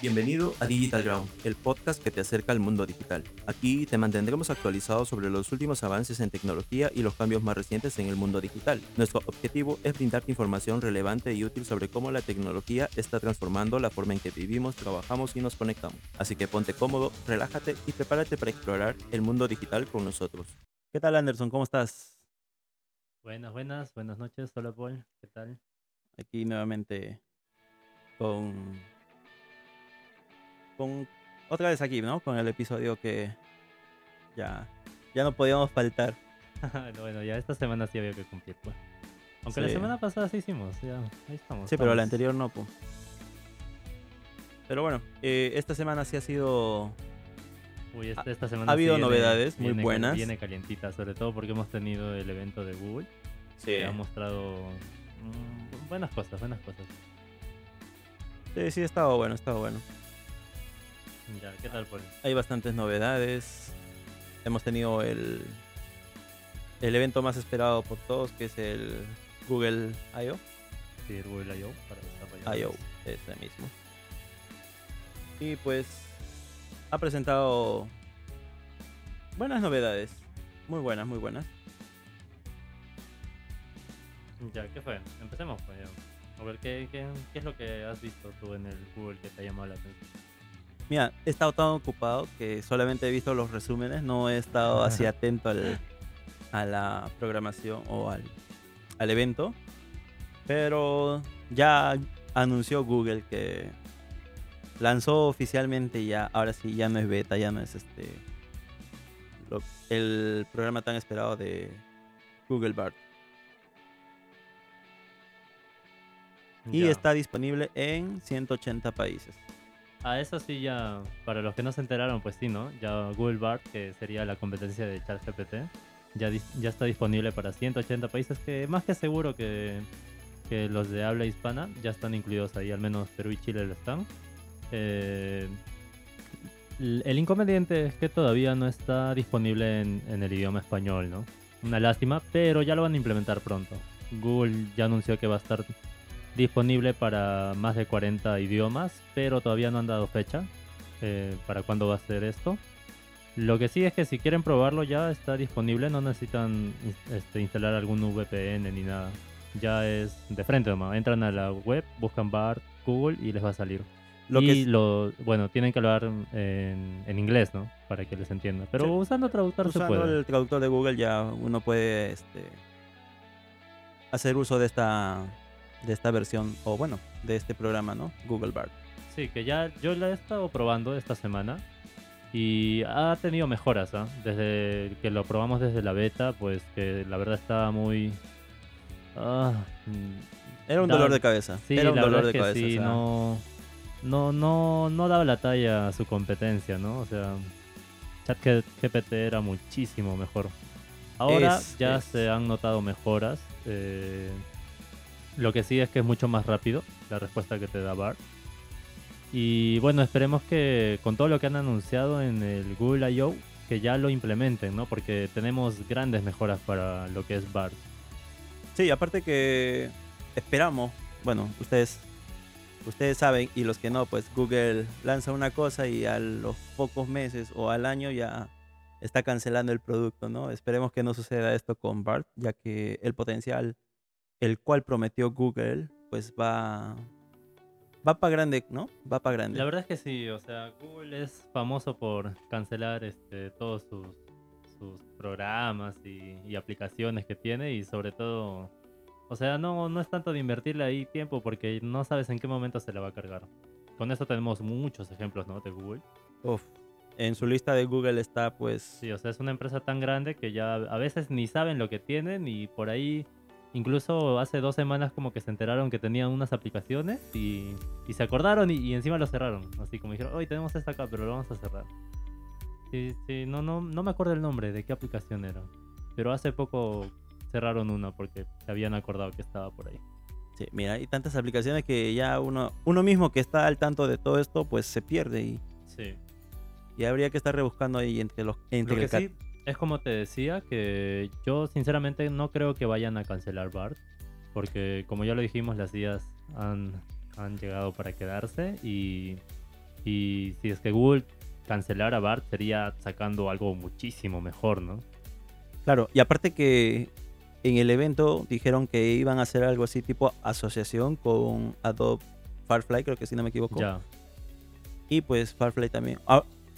Bienvenido a Digital Ground, el podcast que te acerca al mundo digital. Aquí te mantendremos actualizado sobre los últimos avances en tecnología y los cambios más recientes en el mundo digital. Nuestro objetivo es brindarte información relevante y útil sobre cómo la tecnología está transformando la forma en que vivimos, trabajamos y nos conectamos. Así que ponte cómodo, relájate y prepárate para explorar el mundo digital con nosotros. ¿Qué tal Anderson? ¿Cómo estás? Buenas, buenas, buenas noches. Hola Paul, ¿qué tal? Aquí nuevamente con con otra vez aquí, ¿no? Con el episodio que ya, ya no podíamos faltar. bueno, ya esta semana sí había que cumplir, pues. Aunque la semana pasada sí hicimos, ya, ahí estamos. Sí, pero la anterior no, pues. Pero bueno, eh, esta semana sí ha sido... Uy, esta, semana ha habido novedades muy buenas. Viene calientita, sobre todo porque hemos tenido el evento de Google. Sí. Que ha mostrado mm, buenas cosas, buenas cosas. Sí, sí, ha estado bueno, ha estado bueno. ¿Qué tal, Hay bastantes novedades. Hemos tenido el, el evento más esperado por todos, que es el Google I.O. Sí, el Google I.O. para I.O. ese mismo. Y pues ha presentado buenas novedades. Muy buenas, muy buenas. Ya, ¿qué fue? Empecemos pues A ver, ¿qué, qué, qué es lo que has visto tú en el Google que te ha llamado la atención? Mira, he estado tan ocupado que solamente he visto los resúmenes, no he estado así atento a la programación o al, al evento. Pero ya anunció Google que lanzó oficialmente ya, ahora sí, ya no es beta, ya no es este el programa tan esperado de Google Bart. Y está disponible en 180 países. A eso sí ya, para los que no se enteraron, pues sí, ¿no? Ya Google Bard, que sería la competencia de ChatGPT, ya, ya está disponible para 180 países, que más que seguro que, que los de habla hispana ya están incluidos ahí, al menos Perú y Chile lo están. Eh, el inconveniente es que todavía no está disponible en, en, el idioma español, ¿no? Una lástima, pero ya lo van a implementar pronto. Google ya anunció que va a estar disponible para más de 40 idiomas, pero todavía no han dado fecha eh, para cuándo va a ser esto. Lo que sí es que si quieren probarlo ya está disponible, no necesitan este, instalar algún VPN ni nada. Ya es de frente nomás. Entran a la web, buscan BART, Google y les va a salir. Lo y que lo, bueno, tienen que hablar en, en, inglés, ¿no? Para que les entienda. Pero usando traductor usando se puede. el traductor de Google ya uno puede este, hacer uso de esta de esta versión, o bueno, de este programa, ¿no? Google Bard. Sí, que ya yo la he estado probando esta semana y ha tenido mejoras, ¿ah? Desde que lo probamos desde la beta, pues que la verdad estaba muy... Ah, mm, era un dolor de cabeza. Sí, era un dolor de cabeza. Sí, no, no, no, no daba la talla a su competencia, ¿no? O sea, ChatGPT era muchísimo mejor. Ahora ya se han notado mejoras. Eh, lo que sí es que es mucho más rápido la respuesta que te da BART. Y bueno, esperemos que con todo lo que han anunciado en el Google I.O., que ya lo implementen, ¿no? Porque tenemos grandes mejoras para lo que es BART. Sí, aparte que esperamos, bueno, ustedes ustedes saben y los que no, pues Google lanza una cosa y a los pocos meses o al año ya está cancelando el producto, ¿no? Esperemos que no suceda esto con BART, ya que el potencial el cual prometió Google, pues va va para grande, ¿no? Va para grande. La verdad es que sí, o sea, Google es famoso por cancelar este, todos sus, sus programas y, aplicaciones que tiene y sobre todo, o sea, no, no es tanto de invertirle ahí tiempo porque no sabes en qué momento se le va a cargar. Con eso tenemos muchos ejemplos, ¿no? De Google. Uf, en su lista de Google está pues... Sí, o sea, es una empresa tan grande que ya a veces ni saben lo que tienen y por ahí Incluso hace dos semanas como que se enteraron que tenían unas aplicaciones y, se acordaron y, encima lo cerraron. Así como dijeron, hoy tenemos esta acá, pero lo vamos a cerrar. Sí, sí, no, no, no me acuerdo el nombre de qué aplicación era. Pero hace poco cerraron una porque se habían acordado que estaba por ahí. Sí, mira, hay tantas aplicaciones que ya uno, uno mismo que está al tanto de todo esto, pues se pierde y... Sí. Y habría que estar rebuscando ahí entre los... Entre Lo que sí, es como te decía, que yo sinceramente no creo que vayan a cancelar BART, porque como ya lo dijimos, las días han, han llegado para quedarse y Y si es que Google cancelara BART, sería sacando algo muchísimo mejor, ¿no? Claro, y aparte que en el evento dijeron que iban a hacer algo así tipo asociación con Adobe Firefly, creo que si no me equivoco. Ya. Y pues Firefly también.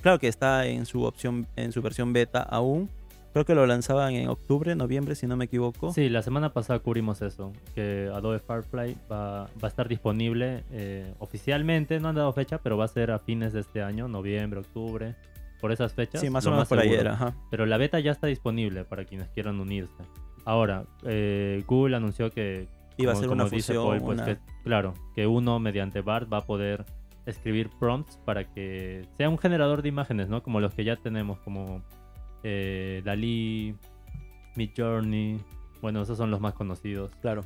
Claro que está en su opción, en su versión beta aún. Creo que lo lanzaban en octubre, noviembre, si no me equivoco. Sí, la semana pasada cubrimos eso, que Adobe Firefly va, va a estar disponible eh, oficialmente, no han dado fecha, pero va a ser a fines de este año, noviembre, octubre, por esas fechas. Sí, más o menos por ahí seguro. era. Ajá. Pero la beta ya está disponible para quienes quieran unirse. Ahora, eh, Google anunció que Iba a como- ser como una fusión. Paul, pues una- que, claro, que uno mediante BART va a poder escribir prompts para que sea un generador de imágenes, ¿no? Como los que ya tenemos, como eh, Dalí, Midjourney, bueno, esos son los más conocidos. Claro.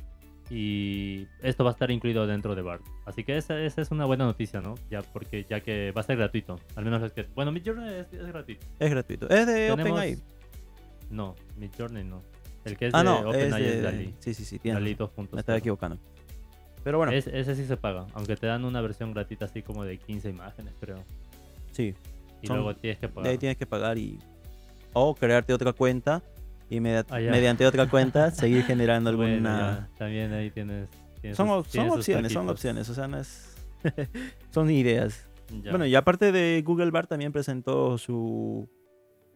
Y esto va a estar incluido dentro de BART. Así que esa, esa es una buena noticia, ¿no? Ya porque ya que va a ser gratuito. Al menos los que... Bueno, Midjourney es, es gratuito. Es gratuito. Es de Tenemos- OpenAI. No, Midjourney no. El que es Ah, de no, es OpenAI es, de... Dalí. Sí, sí, sí. tienes Dalí razón. 2.0. Me estaba equivocando. Pero bueno, Es- ese sí se paga, aunque te dan una versión gratuita así como de 15 imágenes, creo. sí. Y Son- luego tienes que De pagar. ahí tienes que pagar y... O crearte otra cuenta y media- Ah, mediante otra cuenta seguir generando Bueno, alguna... ya, también ahí tienes... tienes Son, sus- op- son tienes sus opciones, son opciones. O sea, no es... son ideas. Ya. Bueno, y aparte de Google Bar también presentó su...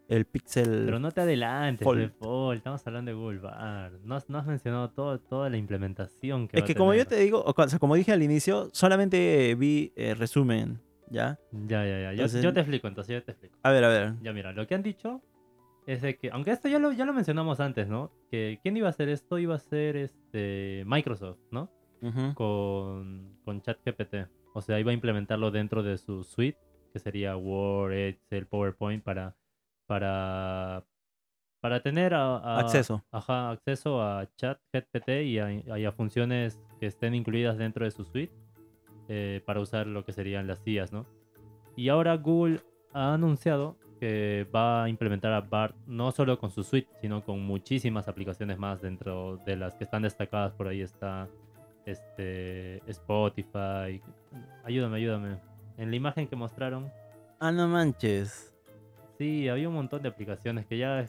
El Pixel... Pero no te adelantes, Fold. Paul, estamos hablando de Google Bar. No, has- no has mencionado todo, toda la implementación que Es va que a como yo te digo, o sea, como dije al inicio, solamente vi eh, resumen, ¿ya? Ya, ya, ya. Yo, Entonces- yo te explico, entonces yo te explico. A ver, a ver. Ya mira, lo que han dicho es de que, aunque esto ya lo, ya lo mencionamos antes, ¿no? Que quién iba a hacer esto iba a ser este Microsoft, ¿no? Ujú. con, con ChatGPT. O sea, iba a implementarlo dentro de su suite, que sería Word, Excel, PowerPoint, para, para, para tener a- a- Acceso. ajá, acceso a ChatGPT y a, y a funciones que estén incluidas dentro de su suite eh, para usar lo que serían las IAs, ¿no? Y ahora Google ha anunciado que va a implementar a BART no solo con su suite, sino con muchísimas aplicaciones más dentro de las que están destacadas. Por ahí está este Spotify. Ayúdame, ayúdame. En la imagen que mostraron, Ah, no manches. Sí, había un montón de aplicaciones que ya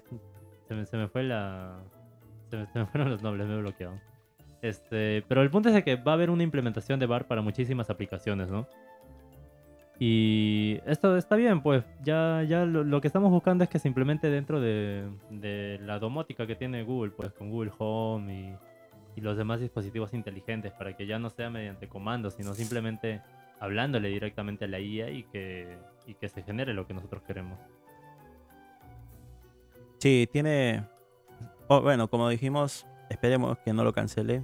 se me, se me fue la... Se me, fueron los nombres, me he bloqueado. Este, pero el punto es de que va a haber una implementación de BAR para muchísimas aplicaciones, ¿no? Y esto está bien, pues ya, ya lo, lo que estamos buscando es que se dentro de, de la domótica que tiene Google, pues con Google Home y, y los demás dispositivos inteligentes, para que ya no sea mediante comandos, sino simplemente hablándole directamente a la IA y que, y que se genere lo que nosotros queremos. Sí, tiene... oh, bueno, como dijimos, esperemos que no lo cancele.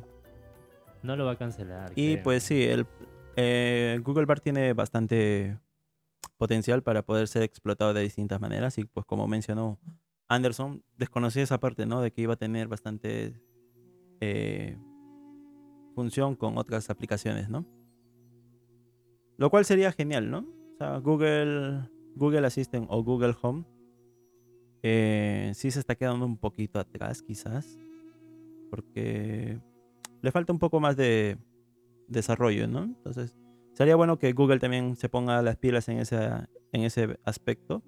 No lo va a cancelar. Y pues sí, el eh, Google Bar tiene bastante potencial para poder ser explotado de distintas maneras. Y pues como mencionó Anderson, desconocí esa parte, ¿no? De que iba a tener bastante eh, función con otras aplicaciones, ¿no? Lo cual sería genial, ¿no? O sea, Google, Google Assistant o Google Home eh, sí se está quedando un poquito atrás, quizás. Porque le falta un poco más de desarrollo, ¿no? Entonces, sería bueno que Google también se ponga las pilas en, esa, en ese aspecto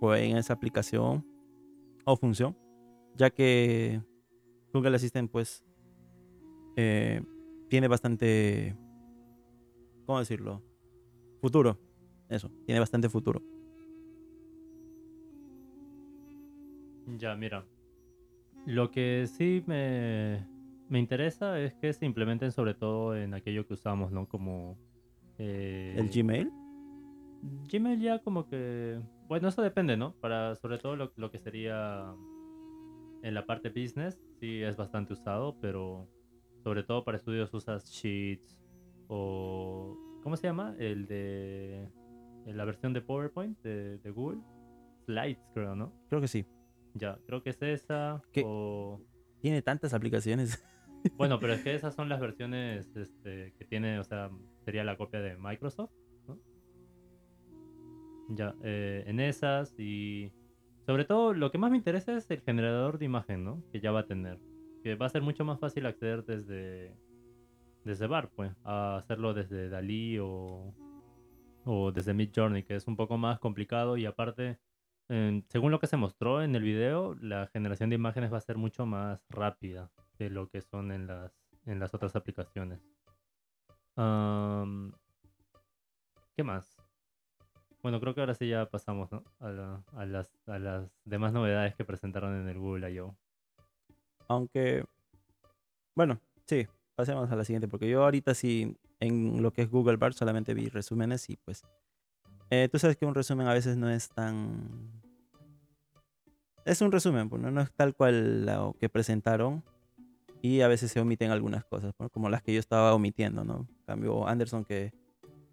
o en esa aplicación o función, ya que Google Assistant, pues, eh, tiene bastante, ¿cómo decirlo? Futuro. Eso, tiene bastante futuro. Ya, mira. Lo que sí me, me interesa es que se implementen sobre todo en aquello que usamos, ¿no? Como... eh, El Gmail. Gmail ya como que... Bueno, eso depende, ¿no? Para sobre todo lo, lo que sería en la parte business, sí es bastante usado, pero sobre todo para estudios usas Sheets o... ¿Cómo se llama? El de... La versión de PowerPoint de, de Google. Slides, creo, ¿no? Creo que sí. Ya, creo que es esa. ¿Qué? O... Tiene tantas aplicaciones. Bueno, pero es que esas son las versiones este, que tiene, o sea, sería la copia de Microsoft, ¿no? Ya, eh, en esas y sobre todo lo que más me interesa es el generador de imagen, ¿no? Que ya va a tener. Que va a ser mucho más fácil acceder desde, desde BAR, pues, a hacerlo desde Dalí o, o desde Mid Journey, que es un poco más complicado y aparte, según lo que se mostró en el video, la generación de imágenes va a ser mucho más rápida de lo que son en las, en las otras aplicaciones. ¿Qué más? Bueno, creo que ahora sí ya pasamos a las, a las demás novedades que presentaron en el Google I.O. Aunque, bueno, sí, pasemos a la siguiente, porque yo ahorita sí, en lo que es Google Bar solamente vi resúmenes y pues, eh, tú sabes que un resumen a veces no es tan... Es un resumen, pues, no, no es tal cual lo que presentaron y a veces se omiten algunas cosas, ¿no? como las que yo estaba omitiendo, ¿no? En cambio, Anderson que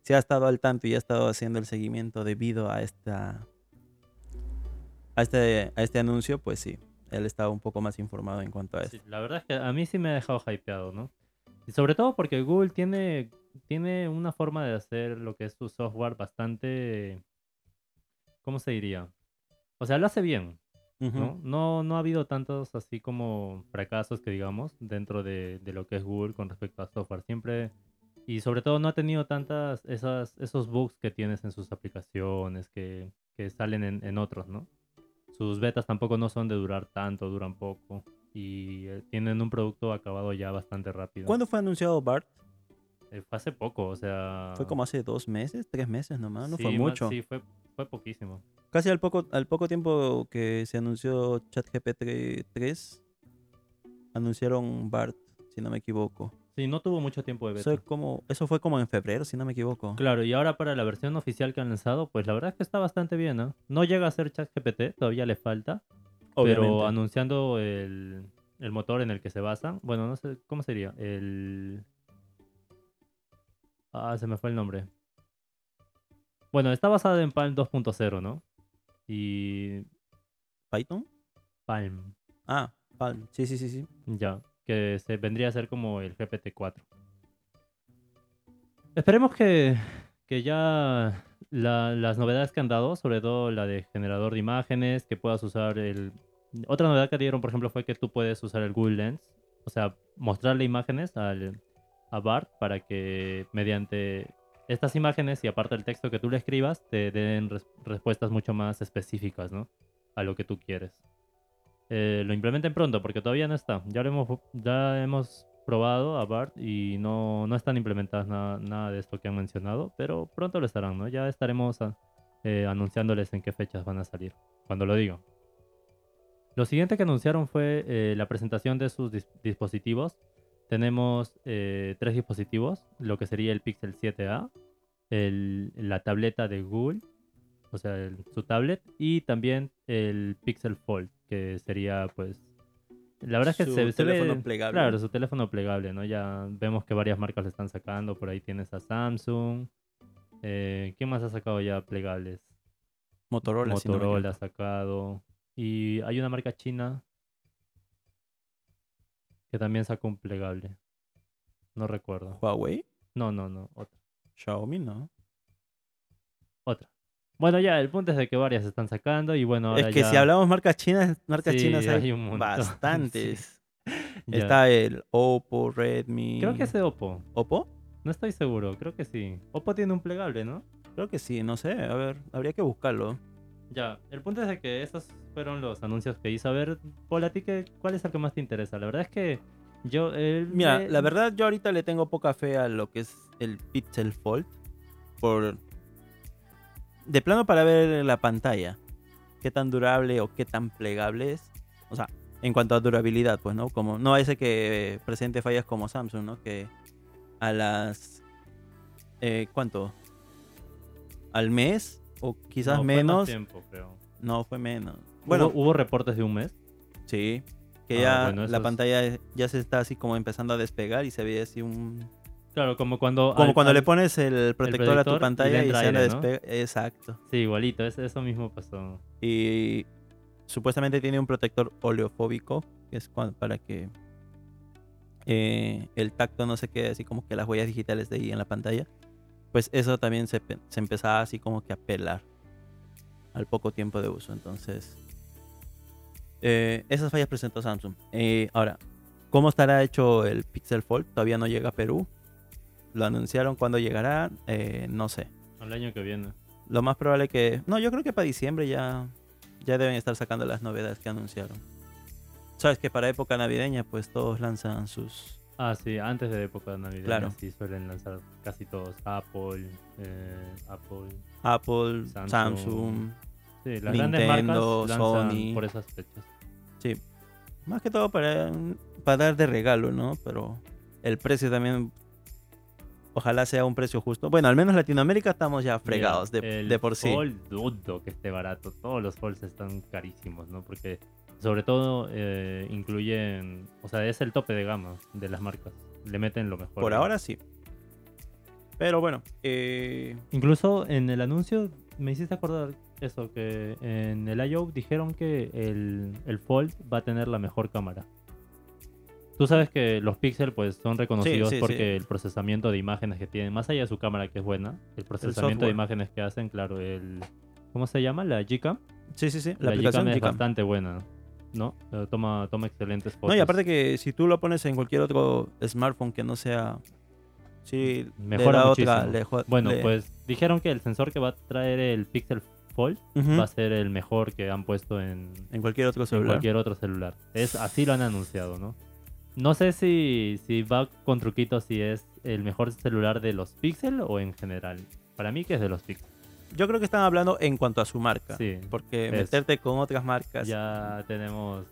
se ha estado al tanto y ha estado haciendo el seguimiento debido a esta... A este, a este anuncio, pues sí, él estaba un poco más informado en cuanto a esto. Sí, la verdad es que a mí sí me ha dejado hypeado, ¿no? Y sobre todo porque Google tiene, tiene una forma de hacer lo que es su software bastante... ¿Cómo se diría? O sea, lo hace bien. ¿no? No, no ha habido tantos así como fracasos que digamos dentro de, de lo que es Google con respecto a software. Siempre... Y sobre todo no ha tenido tantas esas, esos bugs que tienes en sus aplicaciones que, que salen en, en otros, ¿no? Sus betas tampoco no son de durar tanto, duran poco. Y eh, tienen un producto acabado ya bastante rápido. ¿Cuándo fue anunciado BART? Eh, fue hace poco, o sea... Fue como hace dos meses, tres meses nomás, no sí, fue mucho. Sí, fue, fue poquísimo. Casi al poco, al poco tiempo que se anunció ChatGPT 3, anunciaron BART, si no me equivoco. Sí, no tuvo mucho tiempo de beta. Eso, como, eso fue como en febrero, si no me equivoco. Claro, y ahora para la versión oficial que han lanzado, pues la verdad es que está bastante bien, ¿no? No llega a ser ChatGPT, todavía le falta, pero anunciando el, el motor en el que se basan, bueno, no sé, ¿cómo sería? El... Ah, se me fue el nombre. Bueno, está basada en Palm 2.0, ¿no? Y ¿Python? Palm, Ah, Palm. Sí, sí, sí, sí. ya, que se vendría a ser como el GPT-4. Esperemos que, que ya la- las novedades que han dado, sobre todo la de generador de imágenes, que puedas usar el... Otra novedad que dieron, por ejemplo, fue que tú puedes usar el Google Lens, o sea, mostrarle imágenes al, a Bart para que mediante estas imágenes y aparte el texto que tú le escribas, te den res- respuestas mucho más específicas, ¿no? A lo que tú quieres. Eh, lo implementen pronto porque todavía no está. Ya hemos, ya hemos probado a BART y no, no están implementadas nada, de esto que han mencionado, pero pronto lo estarán, ¿no? Ya estaremos a- eh, anunciándoles en qué fechas van a salir, cuando lo digo. Lo siguiente que anunciaron fue eh, la presentación de sus dis- dispositivos. Tenemos eh, tres dispositivos, lo que sería el Pixel 7a, el- la tableta de Google, o sea, el- su tablet, y también el Pixel Fold, que sería pues... La verdad es que Su se, se ve- teléfono plegable. Claro, su teléfono plegable, ¿no? Ya vemos que varias marcas lo están sacando, por ahí tienes a Samsung. Eh, ¿Quién más ha sacado ya plegables? Motorola. Motorola ha sacado. Y hay una marca china que también sacó un plegable. No recuerdo. Huawei. No, no, no. Otra. Xiaomi, ¿no? Otra. Bueno, ya, el punto es de que varias se están sacando y bueno, ahora es que ya- si hablamos marcas chinas, marcas Sí, chinas hay, hay un montón, bastantes. Está el Oppo, Redmi. Creo que es de Oppo. ¿Oppo? No estoy seguro, creo que sí. Oppo tiene un plegable, ¿no? Creo que sí, no sé. A ver, habría que buscarlo. Ya, el punto es de que esos fueron los anuncios que hice. A ver, Paul, ¿a ti qué, cuál es el que más te interesa? La verdad es que yo... el- Mira, la verdad yo ahorita le tengo poca fe a lo que es el Pixel Fold. Por... De plano para ver la pantalla. Qué tan durable o qué tan plegable es. O sea, en cuanto a durabilidad, pues, ¿no? Como, no ese que presente fallas como Samsung, ¿no? Que a las... eh, ¿Cuánto? ¿Al mes? O quizás no, fue más menos. tiempo, creo. No, fue menos. Bueno, ¿Hubo, hubo reportes de un mes? sí. Que Ah, ya bueno, la pantalla ya se está así como empezando a despegar y se ve así un, Claro, como cuando... Como al- cuando le pones el protector a protector y tu pantalla y, entra se aire, ¿no? despe- Exacto. Sí, igualito, es- eso mismo pasó. Y supuestamente tiene un protector oleofóbico, que es para que eh, el tacto no se quede así como que las huellas digitales de ahí en la pantalla. Pues eso también se, se empezaba así como que a pelar al poco tiempo de uso. Entonces, eh, esas fallas presentó Samsung. Eh, ahora, ¿cómo estará hecho el Pixel Fold? Todavía no llega a Perú. Lo anunciaron cuando llegará, eh, no sé. Al año que viene. Lo más probable que... No, yo creo que para diciembre ya, ya deben estar sacando las novedades que anunciaron. Sabes que para época navideña pues todos lanzan sus... Ah, sí, antes de época navideña Claro. sí suelen lanzar casi todos. Apple, eh, Apple. Apple, Samsung, Samsung. Sí, las Nintendo, grandes marcas Sony. por esas fechas. Sí. Más que todo para, para dar de regalo, ¿no? Pero el precio también... Ojalá sea un precio justo. Bueno, al menos en Latinoamérica estamos ya fregados Mira, de, el de por sí. Fold dudo que esté barato. Todos los Folds están carísimos, ¿no? Porque sobre todo eh, incluyen, o sea, es el tope de gama de las marcas. Le meten lo mejor. Por ¿no? ahora sí. Pero bueno, eh, Incluso en el anuncio me hiciste acordar eso, que en el I.O. dijeron que el, el Fold va a tener la mejor cámara. Tú sabes que los Pixel pues son reconocidos sí, porque sí. el procesamiento de imágenes que tienen, más allá de su cámara que es buena, el procesamiento de imágenes que hacen, claro, el ¿cómo se llama? La Gcam. sí, sí, sí. La, La, aplicación Gcam es Gcam. bastante buena, ¿no? Eh, Toma, toma excelentes fotos. No, y aparte que si tú lo pones en cualquier otro smartphone que no sea... Sí, Mejora da otra... muchísimo. le Bueno, le- pues dijeron que el sensor que va a traer el Pixel Fold Ujú, va a ser el mejor que han puesto en, en cualquier otro en celular. cualquier otro celular. Es así lo han anunciado, ¿no? No sé si, si va con truquitos si es el mejor celular de los Pixel o en general. Para mí que es de los Pixel. Yo creo que están hablando en cuanto a su marca. Sí. Porque es. meterte con otras marcas, Ya tenemos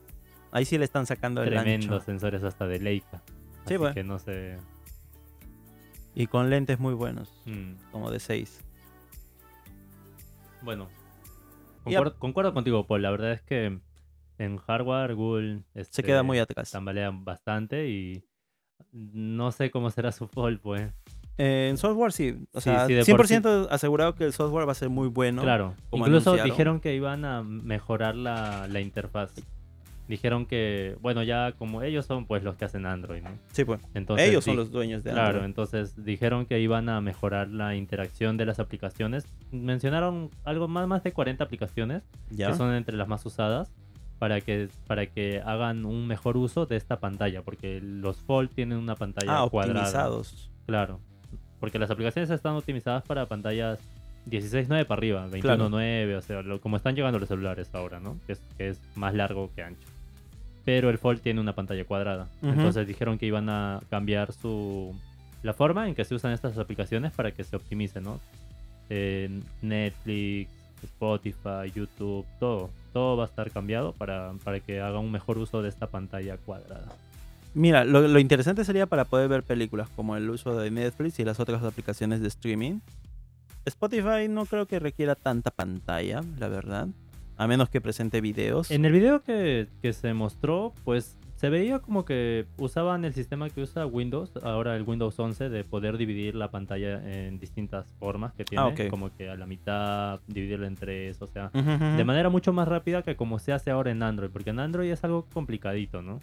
ahí sí le están sacando el tremendos ancho. sensores hasta de Leica. Sí, Así pues. que no sé. Y con lentes muy buenos, mm. como de 6. Bueno, concuerdo, concuerdo contigo, Paul. La verdad es que en hardware Google Se este, queda muy atrás. tambalea bastante y no sé cómo será su fold, pues. Eh, en software sí, o Sí, sea, sí, de por 100% asegurado que el software va a ser muy bueno. Claro, incluso anunciaron. dijeron que iban a mejorar la, la interfaz. Dijeron que, bueno, ya como ellos son pues los que hacen Android, ¿no? Sí, pues. Entonces, Ellos son los dueños de Claro, Android. entonces dijeron que iban a mejorar la interacción de las aplicaciones. Mencionaron algo más, más de 40 aplicaciones ¿Ya? que son entre las más usadas para que, para que hagan un mejor uso de esta pantalla, porque los Fold tienen una pantalla ah, cuadrada. optimizados. Claro, porque las aplicaciones están optimizadas para pantallas 16.9 para arriba, 21.9, o sea, lo- como están llegando los celulares ahora, ¿no? Que es, que es más largo que ancho. Pero el Fold tiene una pantalla cuadrada. Ujú. Entonces dijeron que iban a cambiar su la forma en que se usan estas aplicaciones para que se optimicen, ¿no? Eh, Netflix, Spotify, YouTube, todo. Todo va a estar cambiado para, para que haga un mejor uso de esta pantalla cuadrada. Mira, lo, lo interesante sería para poder ver películas como el uso de Netflix y las otras aplicaciones de streaming. Spotify no creo que requiera tanta pantalla, la verdad. A menos que presente videos. En el video que, que se mostró, pues se veía como que usaban el sistema que usa Windows, ahora el Windows 11, de poder dividir la pantalla en distintas formas que tiene, Ah, como que a la mitad, dividirla en tres, o sea, de manera mucho más rápida que como se hace ahora en Android, porque en Android es algo complicadito, ¿no?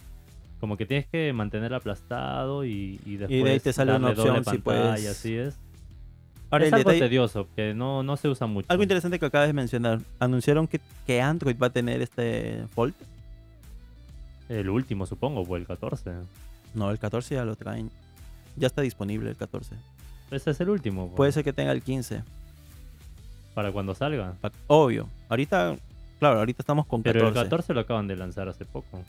Como que tienes que mantener aplastado y, y después ahí te sale una opción si pantalla, puedes- así es. Ahora, es algo detalle- tedioso, que no, no se usa mucho. algo interesante que acabas de mencionar. Anunciaron que, que Android va a tener este Fold. El último, supongo, o el 14. No, el 14 ya lo traen. Ya está disponible el 14. Ese es el último. pues. Puede ser que tenga el 15. Para cuando salga. Obvio. Ahorita, claro, ahorita estamos con Pero 14. el 14 lo acaban de lanzar hace poco.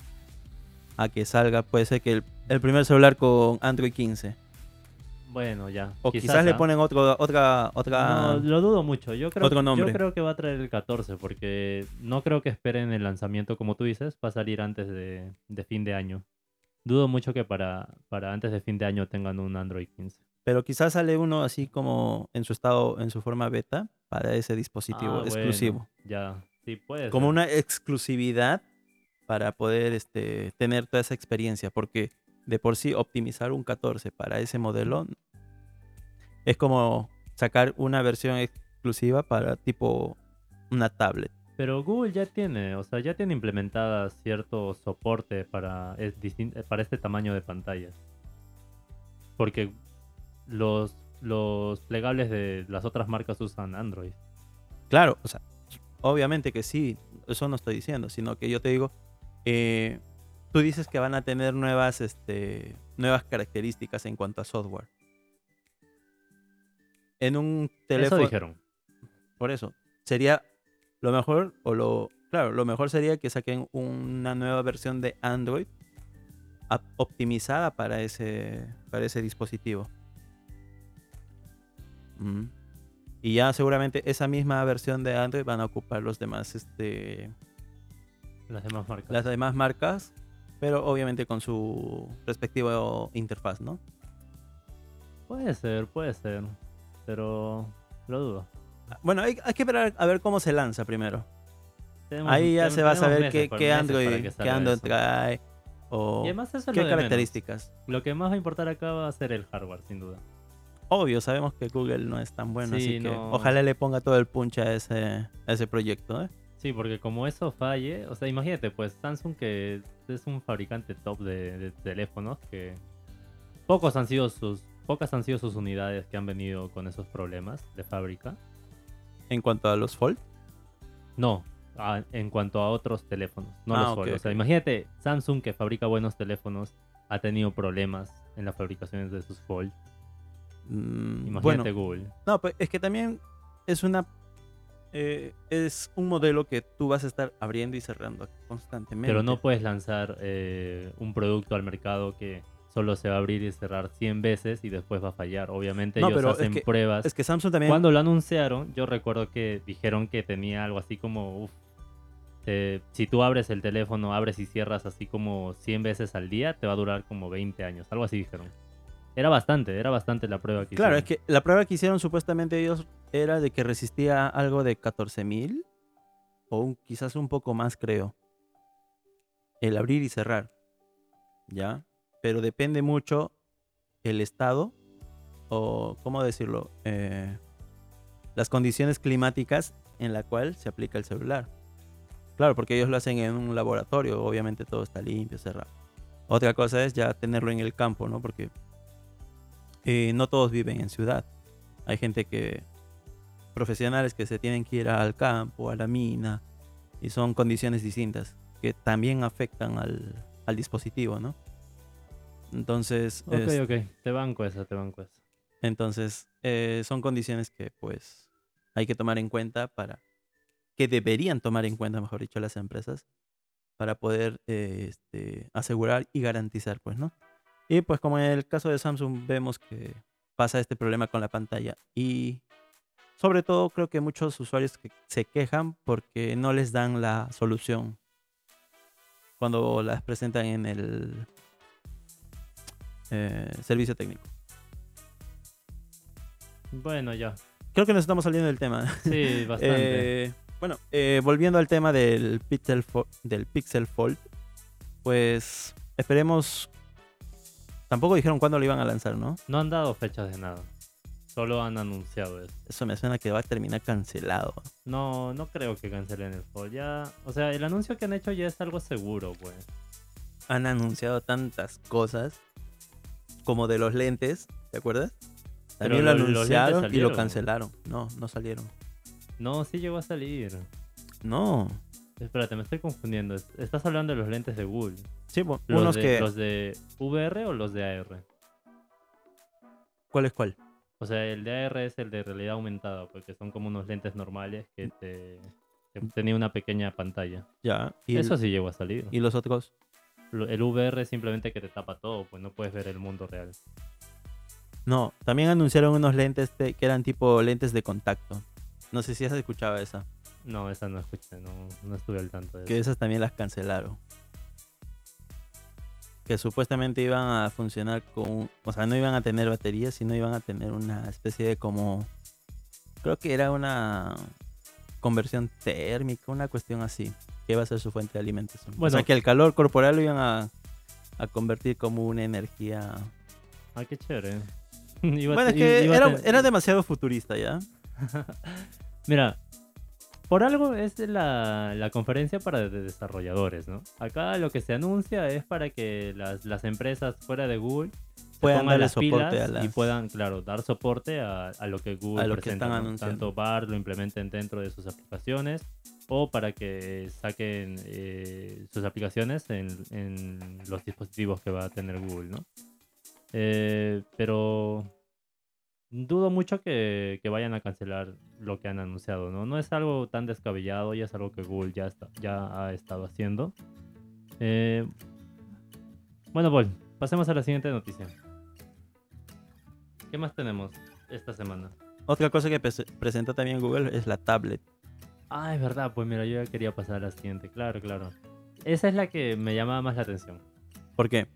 A que salga, puede ser que el, el primer celular con Android 15. Bueno, ya. O quizás, le ponen otro, otra, otra. No, lo dudo mucho. Yo creo, Otro nombre. yo creo que va a traer el 14 porque no creo que esperen el lanzamiento, como tú dices, va a salir antes de, de fin de año. Dudo mucho que para, para antes de fin de año tengan un Android 15. Pero quizás sale uno así como en su estado, en su forma beta para ese dispositivo Ah, exclusivo. bueno, ya, sí, puede Como ser. una exclusividad para poder este, tener toda esa experiencia. Porque de por sí optimizar un 14 para ese modelo es como sacar una versión exclusiva para tipo una tablet. Pero Google ya tiene, o sea, ya tiene implementada cierto soporte para, es para este tamaño de pantallas. Porque los, los plegables de las otras marcas usan Android. Claro, o sea, obviamente que sí, eso no estoy diciendo, sino que yo te digo, eh, tú dices que van a tener nuevas, este, nuevas características en cuanto a software. en un Eso teléfono. dijeron. Por eso. Sería lo mejor, o lo. Claro, lo mejor sería que saquen una nueva versión de Android optimizada para ese, para ese dispositivo. Mm. Y ya seguramente esa misma versión de Android van a ocupar los demás, este, Las demás marcas. las demás marcas, pero obviamente con su respectiva interfaz, ¿no? Puede ser, puede ser. Pero lo dudo. Bueno, hay, hay que esperar a ver cómo se lanza primero. Tenemos- Ahí ya se va a saber qué, Android, qué Android eso. trae o Y además eso es qué lo características. Lo que más va a importar acá va a ser el hardware, sin duda. Obvio, sabemos que Google no es tan bueno, Sí, así que ojalá le ponga todo el punch a ese, a ese proyecto. ¿eh? Sí, porque como eso falle, o sea, imagínate, pues Samsung que es un fabricante top de, de teléfonos que pocos han sido sus pocas han sido sus unidades que han venido con esos problemas de fábrica. En cuanto a los Fold, No, a- en cuanto a otros teléfonos, no Ah, los ok, Fold. O sea, imagínate, Samsung que fabrica buenos teléfonos ha tenido problemas en las fabricaciones de sus Fold. mm, Imagínate bueno, Google. no, pues es que también es una eh, es un modelo que tú vas a estar abriendo y cerrando constantemente. Pero no puedes lanzar eh, un producto al mercado que solo se va a abrir y cerrar 100 veces y después va a fallar. Obviamente No, ellos pero es hacen que- pruebas. Es que Samsung también Cuando lo anunciaron, yo recuerdo que dijeron que tenía algo así como, uf, eh, si tú abres el teléfono, abres y cierras así como 100 veces al día, te va a durar como 20 años. Algo así dijeron. Era bastante, era bastante la prueba que Claro, es hicieron. que la prueba que hicieron supuestamente ellos era de que resistía algo de 14.000 o quizás un poco más, creo. El abrir y cerrar. ¿Ya? Pero depende mucho el estado o, ¿cómo decirlo? Eh, las condiciones climáticas en la cual se aplica el celular. Claro, porque ellos lo hacen en un laboratorio, obviamente todo está limpio, cerrado. Otra cosa es ya tenerlo en el campo, ¿no? Porque eh, no todos viven en ciudad. Hay gente que, profesionales que se tienen que ir al campo, a la mina, y son condiciones distintas que también afectan al, al dispositivo, ¿no? Entonces, Ok, es- ok, te banco esa, te banco esa. entonces eh, son condiciones que pues hay que tomar en cuenta para, que deberían tomar en cuenta, mejor dicho, las empresas, para poder eh, este, asegurar y garantizar, pues, ¿no? Y pues como en el caso de Samsung vemos que pasa este problema con la pantalla y sobre todo creo que muchos usuarios que se quejan porque no les dan la solución cuando las presentan en el eh, servicio técnico. Bueno, ya. Creo que nos estamos saliendo del tema. Sí, bastante. Eh, bueno, eh, volviendo al tema del Pixel, del Pixel Fold, pues esperemos. Tampoco dijeron cuándo lo iban a lanzar, ¿no? No han dado fechas de nada. Solo han anunciado eso. Eso me suena que va a terminar cancelado. No, no creo que cancelen el Fold. Ya, o sea, el anuncio que han hecho ya es algo seguro, pues. Han anunciado tantas cosas como de los lentes, ¿te acuerdas? Pero También lo lo- anunciaron y lo cancelaron. No, no salieron. No, sí llegó a salir. No. Espérate, me estoy confundiendo. Es- Estás hablando de los lentes de Google. Sí, bu- ¿Los, unos de, que. ¿Los de VR o los de AR? ¿Cuál es cuál? O sea, el de AR es el de realidad aumentada, porque son como unos lentes normales que te, que tenía una pequeña pantalla. Ya. ¿Y, el- Eso sí llegó a salir. ¿Y los otros? El VR es simplemente que te tapa todo, pues no puedes ver el mundo real. No, también anunciaron unos lentes que eran tipo lentes de contacto. No sé si has escuchado esa. No, esa no escuché, no, no estuve al tanto de Que eso. esas también las cancelaron. Que supuestamente iban a funcionar con... O sea, no iban a tener baterías, sino iban a tener una especie de como... Creo que era una conversión térmica, una cuestión así. Que iba a ser su fuente de alimentación. o Bueno. sea, que el calor corporal lo iban a, a convertir como una energía... Ah, qué chévere. Iba bueno, es que era demasiado futurista, ¿ya? Mira, por algo es la, la conferencia para de- desarrolladores, ¿no? Acá lo que se anuncia es para que las, las empresas fuera de Google Puedan las soporte pilas a las- y puedan, claro, dar soporte a, a lo que Google A lo que presenta, están ¿no? anunciando. Tanto BART lo implementen dentro de sus aplicaciones o para que saquen eh, sus aplicaciones en, en los dispositivos que va a tener Google, ¿no? Eh, pero dudo mucho que, que vayan a cancelar lo que han anunciado, ¿no? No es algo tan descabellado, ya es algo que Google ya, está, ya ha estado haciendo. Eh, bueno, Paul, pasemos a la siguiente noticia. ¿Qué más tenemos esta semana? Otra cosa que pres- presenta también Google es la tablet. Ah, es verdad, pues mira, yo ya quería pasar a la siguiente, claro, claro. Esa es la que me llamaba más la atención. ¿Por qué?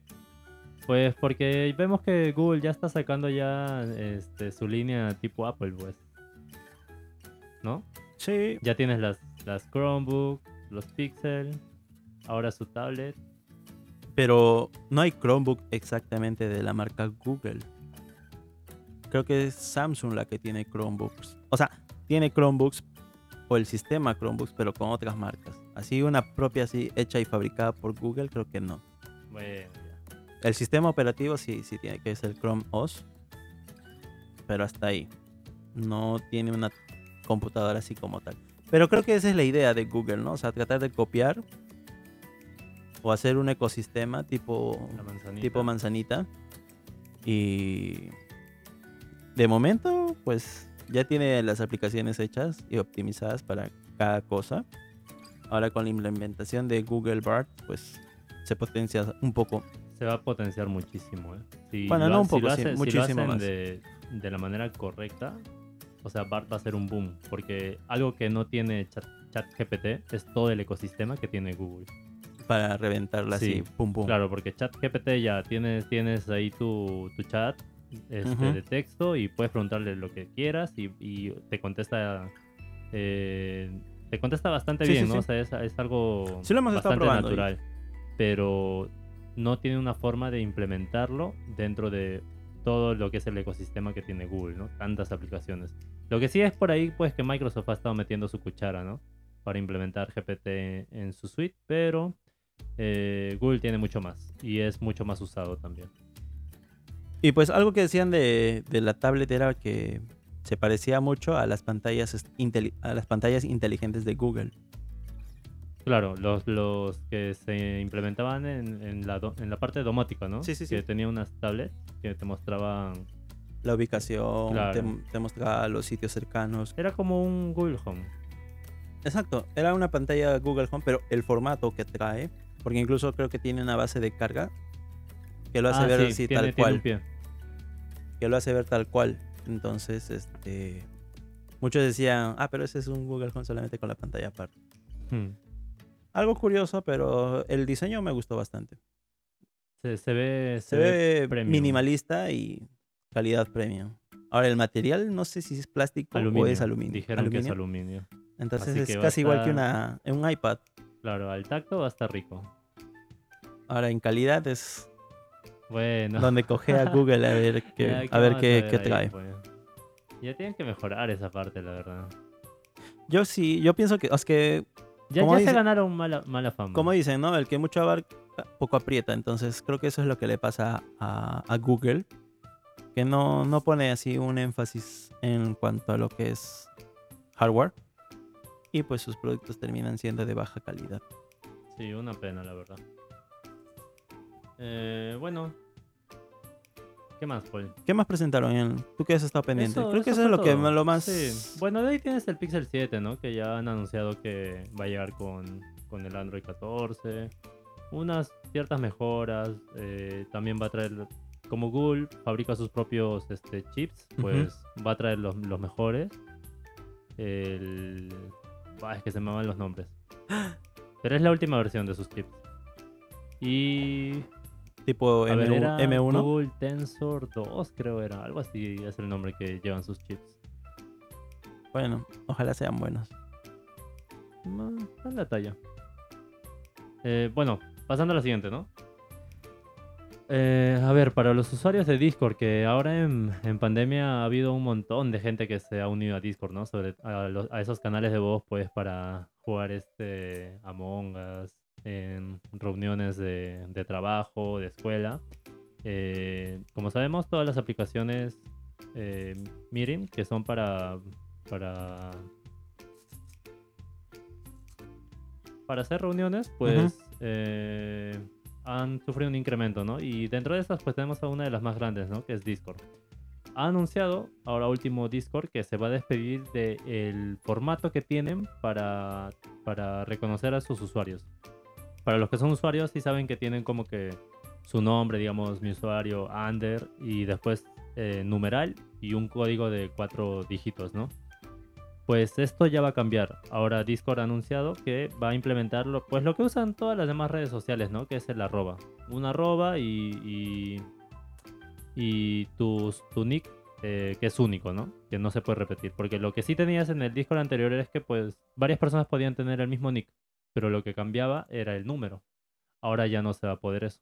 Pues porque vemos que Google ya está sacando ya este, su línea tipo Apple, pues. ¿No? Sí. Ya tienes las, las Chromebook, los Pixel, ahora su tablet. Pero no hay Chromebook exactamente de la marca Google. Creo que es Samsung la que tiene Chromebooks. O sea, tiene Chromebooks o el sistema Chromebooks, pero con otras marcas. Así una propia así hecha y fabricada por Google, creo que no. Bueno. El sistema operativo sí, sí tiene que es el Chrome OS. Pero hasta ahí. No tiene una computadora así como tal. Pero creo que esa es la idea de Google, ¿no? O sea, tratar de copiar o hacer un ecosistema tipo, manzanita. tipo manzanita. Y de momento, pues ya tiene las aplicaciones hechas y optimizadas para cada cosa. Ahora con la implementación de Google Bart, pues se potencia un poco Se va a potenciar muchísimo, ¿eh? Si Bueno, lo no ha- un si poco, sí, si muchísimo hacen más. De, de la manera correcta, o sea, BART va a ser un boom. Porque algo que no tiene Chat, ChatGPT es todo el ecosistema que tiene Google. para reventarla Sí, así, pum pum. Claro, porque ChatGPT ya tienes, tienes ahí tu, tu chat este, de texto y puedes preguntarle lo que quieras y, y te contesta eh, te contesta bastante Sí, bien, sí, ¿no? O sea, es, es algo Sí lo hemos bastante natural. Pero no tiene una forma de implementarlo dentro de todo lo que es el ecosistema que tiene Google, ¿no? Tantas aplicaciones. Lo que sí es por ahí, pues, que Microsoft ha estado metiendo su cuchara, ¿no? Para implementar GPT en su suite, pero eh, Google tiene mucho más y es mucho más usado también. Y pues algo que decían de, la tablet era que se parecía mucho a las pantallas inteligentes de Google. Claro, los, los que se implementaban en, en la, do- en la parte domótica, ¿no? Sí, sí, sí. Que tenía unas tablets que te mostraban... La ubicación, Claro. te, te mostraba los sitios cercanos. Era como un Google Home. Exacto, era una pantalla Google Home, pero el formato que trae, porque incluso creo que tiene una base de carga que lo hace Ah, ver sí, así tiene- tal cual. que lo hace ver tal cual. Entonces, este muchos decían, ah, pero ese es un Google Home solamente con la pantalla aparte. Hmm. Algo curioso, pero el diseño me gustó bastante. Se, se ve, Se ve minimalista y calidad premium. Ahora, el material no sé si es plástico aluminio. o es aluminio. Dijeron que es ¿Aluminio? Entonces así es casi igual que una, un iPad. Claro, al tacto va a estar rico. Ahora, en calidad es Bueno. donde coge a Google a ver ya, qué, ¿qué a ver qué, qué ahí, trae. pues? Ya tienen que mejorar esa parte, la verdad. Yo sí, yo pienso que, es que, Ya, ya dice- se ganaron mala, mala fama. como dicen, ¿no? El que mucho abarca, poco aprieta. Entonces creo que eso es lo que le pasa a, a Google. Que no, no pone así un énfasis en cuanto a lo que es hardware. Y pues sus productos terminan siendo de baja calidad. Sí, una pena, la verdad. Eh, bueno. ¿Qué más, Paul? ¿Qué más presentaron? En, ¿Tú qué has estado pendiente? Eso- Creo que eso es lo que lo más... Sí. Bueno, de ahí tienes el Pixel 7, ¿no? Que ya han anunciado que va a llegar con, con el Android 14. Unas ciertas mejoras. eh, también va a traer, como Google fabrica sus propios este, chips, pues va a traer los, los mejores. El... Ah, es que se me van los nombres. Pero es la última versión de sus chips. Y Tipo a ver, M1, era M1. Google Tensor 2, creo era. Algo así es el nombre que llevan sus chips. Bueno, ojalá sean buenos. No, está en la talla. Eh, bueno, pasando a la siguiente, ¿no? Eh, a ver, para los usuarios de Discord, que ahora en, en pandemia ha habido un montón de gente que se ha unido a Discord, ¿no? Sobre a, los- a esos canales de voz, pues, para jugar este Among Us, en reuniones de, de trabajo, de escuela. Eh, como sabemos, todas las aplicaciones eh, Meeting, que son para, para para hacer reuniones, pues eh, han sufrido un incremento, ¿no? Y dentro de estas, pues tenemos a una de las más grandes, ¿no? Que es Discord. ha anunciado, ahora último Discord, que se va a despedir del formato que tienen para, para reconocer a sus usuarios. Para los que son usuarios, sí saben que tienen como que su nombre, digamos, mi usuario, under, y después eh, numeral y un código de cuatro dígitos, ¿no? Pues esto ya va a cambiar. Ahora Discord ha anunciado que va a implementarlo, pues lo que usan todas las demás redes sociales, ¿no? Que es el arroba. Un arroba y, y, y tu, tu nick, eh, que es único, ¿no? Que no se puede repetir. Porque lo que sí tenías en el Discord anterior es que pues varias personas podían tener el mismo nick, pero lo que cambiaba era el número. Ahora ya no se va a poder eso.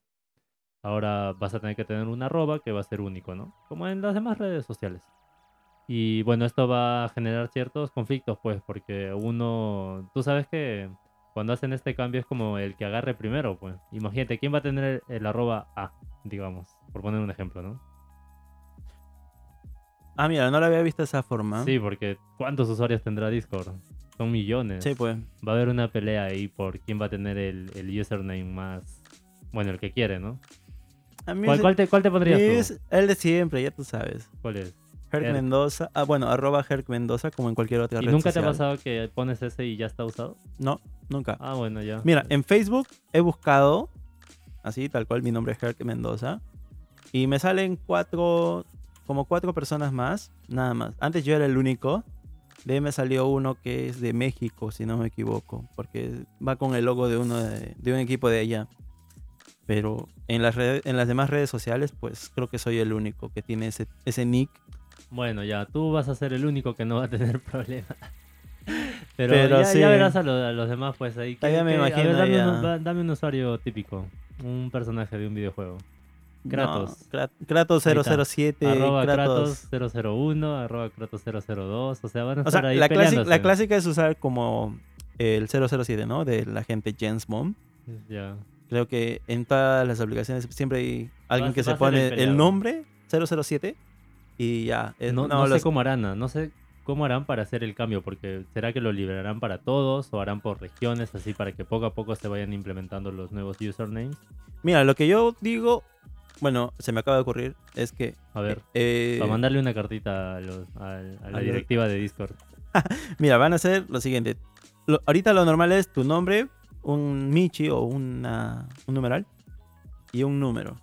Ahora vas a tener que tener un arroba que va a ser único, ¿no? Como en las demás redes sociales. Y bueno, esto va a generar ciertos conflictos, pues, porque uno, tú sabes que cuando hacen este cambio es como el que agarre primero, pues. Imagínate, ¿quién va a tener el, arroba A, digamos? Por poner un ejemplo, ¿no? Ah, mira, no lo había visto de esa forma. Sí, porque ¿cuántos usuarios tendrá Discord? Son millones. Sí, pues. Va a haber una pelea ahí por quién va a tener el, el username más... Bueno, el que quiere, ¿no? A mí ¿Cuál, se- cuál te, cuál te pondrías tú? es el de siempre, ya tú sabes. ¿Cuál es? Herc Herc. Mendoza. Ah, bueno, arroba Herc Mendoza como en cualquier otra ¿Y red nunca te ha social. pasado que pones ese y ya está usado? No, nunca. Ah, bueno, ya. Mira, en Facebook he buscado, así, tal cual, mi nombre es Herc Mendoza. Y me salen cuatro, como cuatro personas más, nada más. Antes yo era el único. De ahí me salió uno que es de México, si no me equivoco. Porque va con el logo de uno de, de un equipo de allá. Pero en las, redes, en las demás redes sociales, pues creo que soy el único que tiene ese, ese nick. Bueno, ya, tú vas a ser el único que no va a tener problema. Pero, Pero ya, sí. ya verás a, lo- a los demás, pues ahí. Ah, ¿qué- ya me imagino ver, dame, ya. un, da- dame un usuario típico. Un personaje de un videojuego. Kratos. No, Krat- Kratos Ahí está. 007. arroba Kratos. Kratos 001, arroba Kratos 002. O sea, van a O estar sea, ahí la, peleándose. la clásica es usar como el 007, ¿no? Del agente James Bond. Ya. Creo que en todas las aplicaciones siempre hay alguien Va- que se pone el nombre 007 y ya. es- No, no, no sé los- cómo harán, no sé cómo harán para hacer el cambio, porque será que lo liberarán para todos o harán por regiones, así para que poco a poco se vayan implementando los nuevos usernames. Mira, lo que yo digo, bueno, se me acaba de ocurrir, es que... A ver, eh, para mandarle una cartita a, los- a- a la a directiva de Discord. Mira, van a hacer lo siguiente. Lo- ahorita lo normal es tu nombre, un Michi o una, un numeral y un número.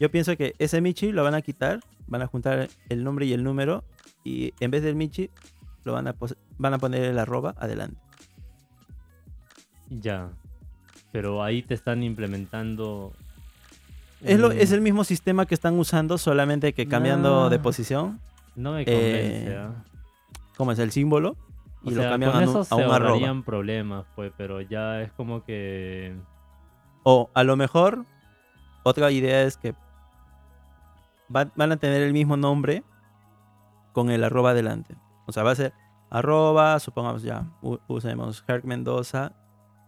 Yo pienso que ese Michi lo van a quitar, van a juntar el nombre y el número y en vez del Michi lo van a, van a poner el arroba adelante. Ya. Pero ahí te están implementando. Es, lo, es el mismo sistema que están usando, solamente que cambiando No. de posición, No me convence. eh, ah. como es el símbolo, O y sea, lo cambian con a, un, se a un arroba. ahorrarían problemas, pues, pero ya es como que. O a lo mejor, otra idea es que va- van a tener el mismo nombre con el arroba adelante. O sea, va a ser arroba, supongamos ya, usemos Herc Mendoza,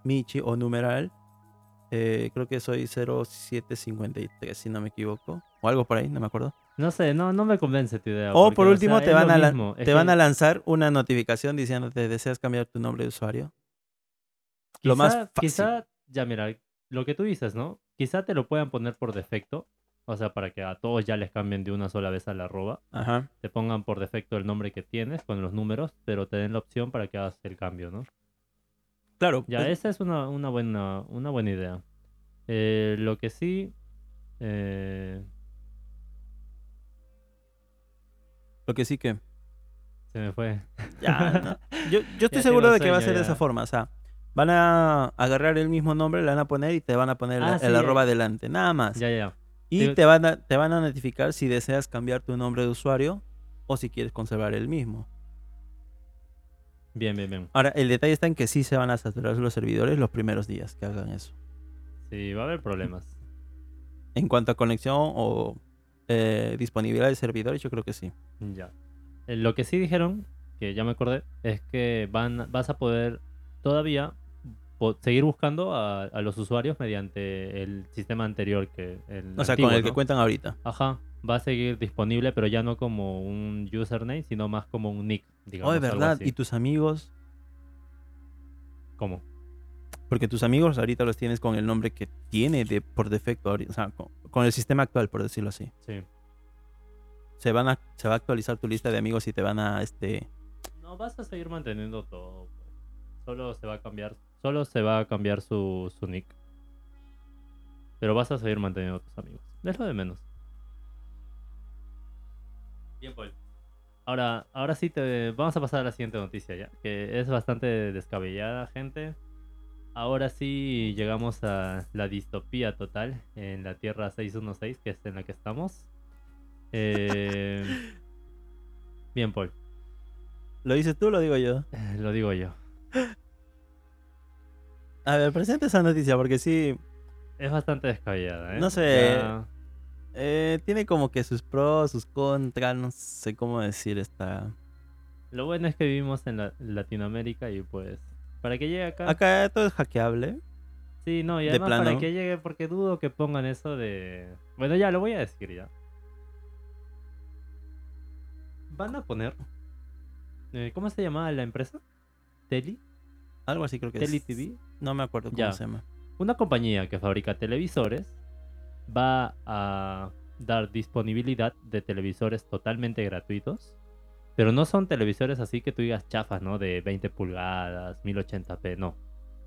Michi o numeral. Eh, creo que soy 0753, si no me equivoco. O algo por ahí, no me acuerdo. No sé, no, no me convence tu idea. O porque, por último, sea, te, van a, mismo, te van a lanzar una notificación diciéndote deseas cambiar tu nombre de usuario. Lo más fácil. Quizá, ya mira, lo que tú dices, ¿no? Quizá te lo puedan poner por defecto. O sea, para que a todos ya les cambien de una sola vez al arroba. Ajá. Te pongan por defecto el nombre que tienes con los números, pero te den la opción para que hagas el cambio, ¿no? Claro. Ya, esa es una, una, buena, una buena idea. Eh, lo que sí... eh, lo que sí que... se me fue. Ya, no. Yo, yo estoy seguro de que va a ser de esa forma. O sea, van a agarrar el mismo nombre, le van a poner y te van a poner Ah, el, sí, el ya, arroba adelante. Nada más. Ya, ya. y te van, a, te van a notificar si deseas cambiar tu nombre de usuario o si quieres conservar el mismo. Bien, bien, bien. Ahora, el detalle está en que sí se van a saturar los servidores los primeros días que hagan eso. Sí, va a haber problemas. En cuanto a conexión o eh, disponibilidad de servidores, yo creo que sí. Ya. Eh, Lo que sí dijeron, que ya me acordé, es que van, vas a poder todavía po- seguir buscando a, a los usuarios mediante el sistema anterior que el O sea, antiguo, con el que cuentan ahorita. Ajá, va a seguir disponible, pero ya no como un username, sino más como un nick, digamos. Oh, es algo verdad. así. Y tus amigos, ¿Cómo? porque tus amigos ahorita los tienes con el nombre que tiene de, por defecto, o sea, con, con el sistema actual, por decirlo así. Sí. se van a se va a actualizar tu lista de amigos y te van a este No, vas a seguir manteniendo todo. pues. Solo se va a cambiar, solo se va a cambiar su, su nick. Pero vas a seguir manteniendo a tus amigos. Es lo de menos. Bien, Paul. Ahora, ahora sí te vamos a pasar a la siguiente noticia ya, que es bastante descabellada, gente. Ahora sí llegamos a la distopía total en la Tierra 616, que es en la que estamos. Eh, Bien, Paul. ¿Lo dices tú o lo digo yo? Eh, Lo digo yo. A ver, presenta esa noticia porque sí Es bastante descabellada, ¿eh? No sé. Ya- eh, tiene como que sus pros, sus contras, no sé cómo decir esta. Lo bueno es que vivimos en la- Latinoamérica y pues... Para que llegue acá... Acá todo es hackeable. Sí, no, y de además para que llegue, porque dudo que pongan eso de... Bueno, ya, lo voy a decir ya. Van a poner... eh, ¿Cómo se llamaba la empresa? ¿Teli? Algo así creo que ¿Teli es. TV? No me acuerdo cómo Ya. se llama. Una compañía que fabrica televisores va a dar disponibilidad de televisores totalmente gratuitos. Pero no son televisores así que tú digas chafas, ¿no? De 20 pulgadas, 1080p, no.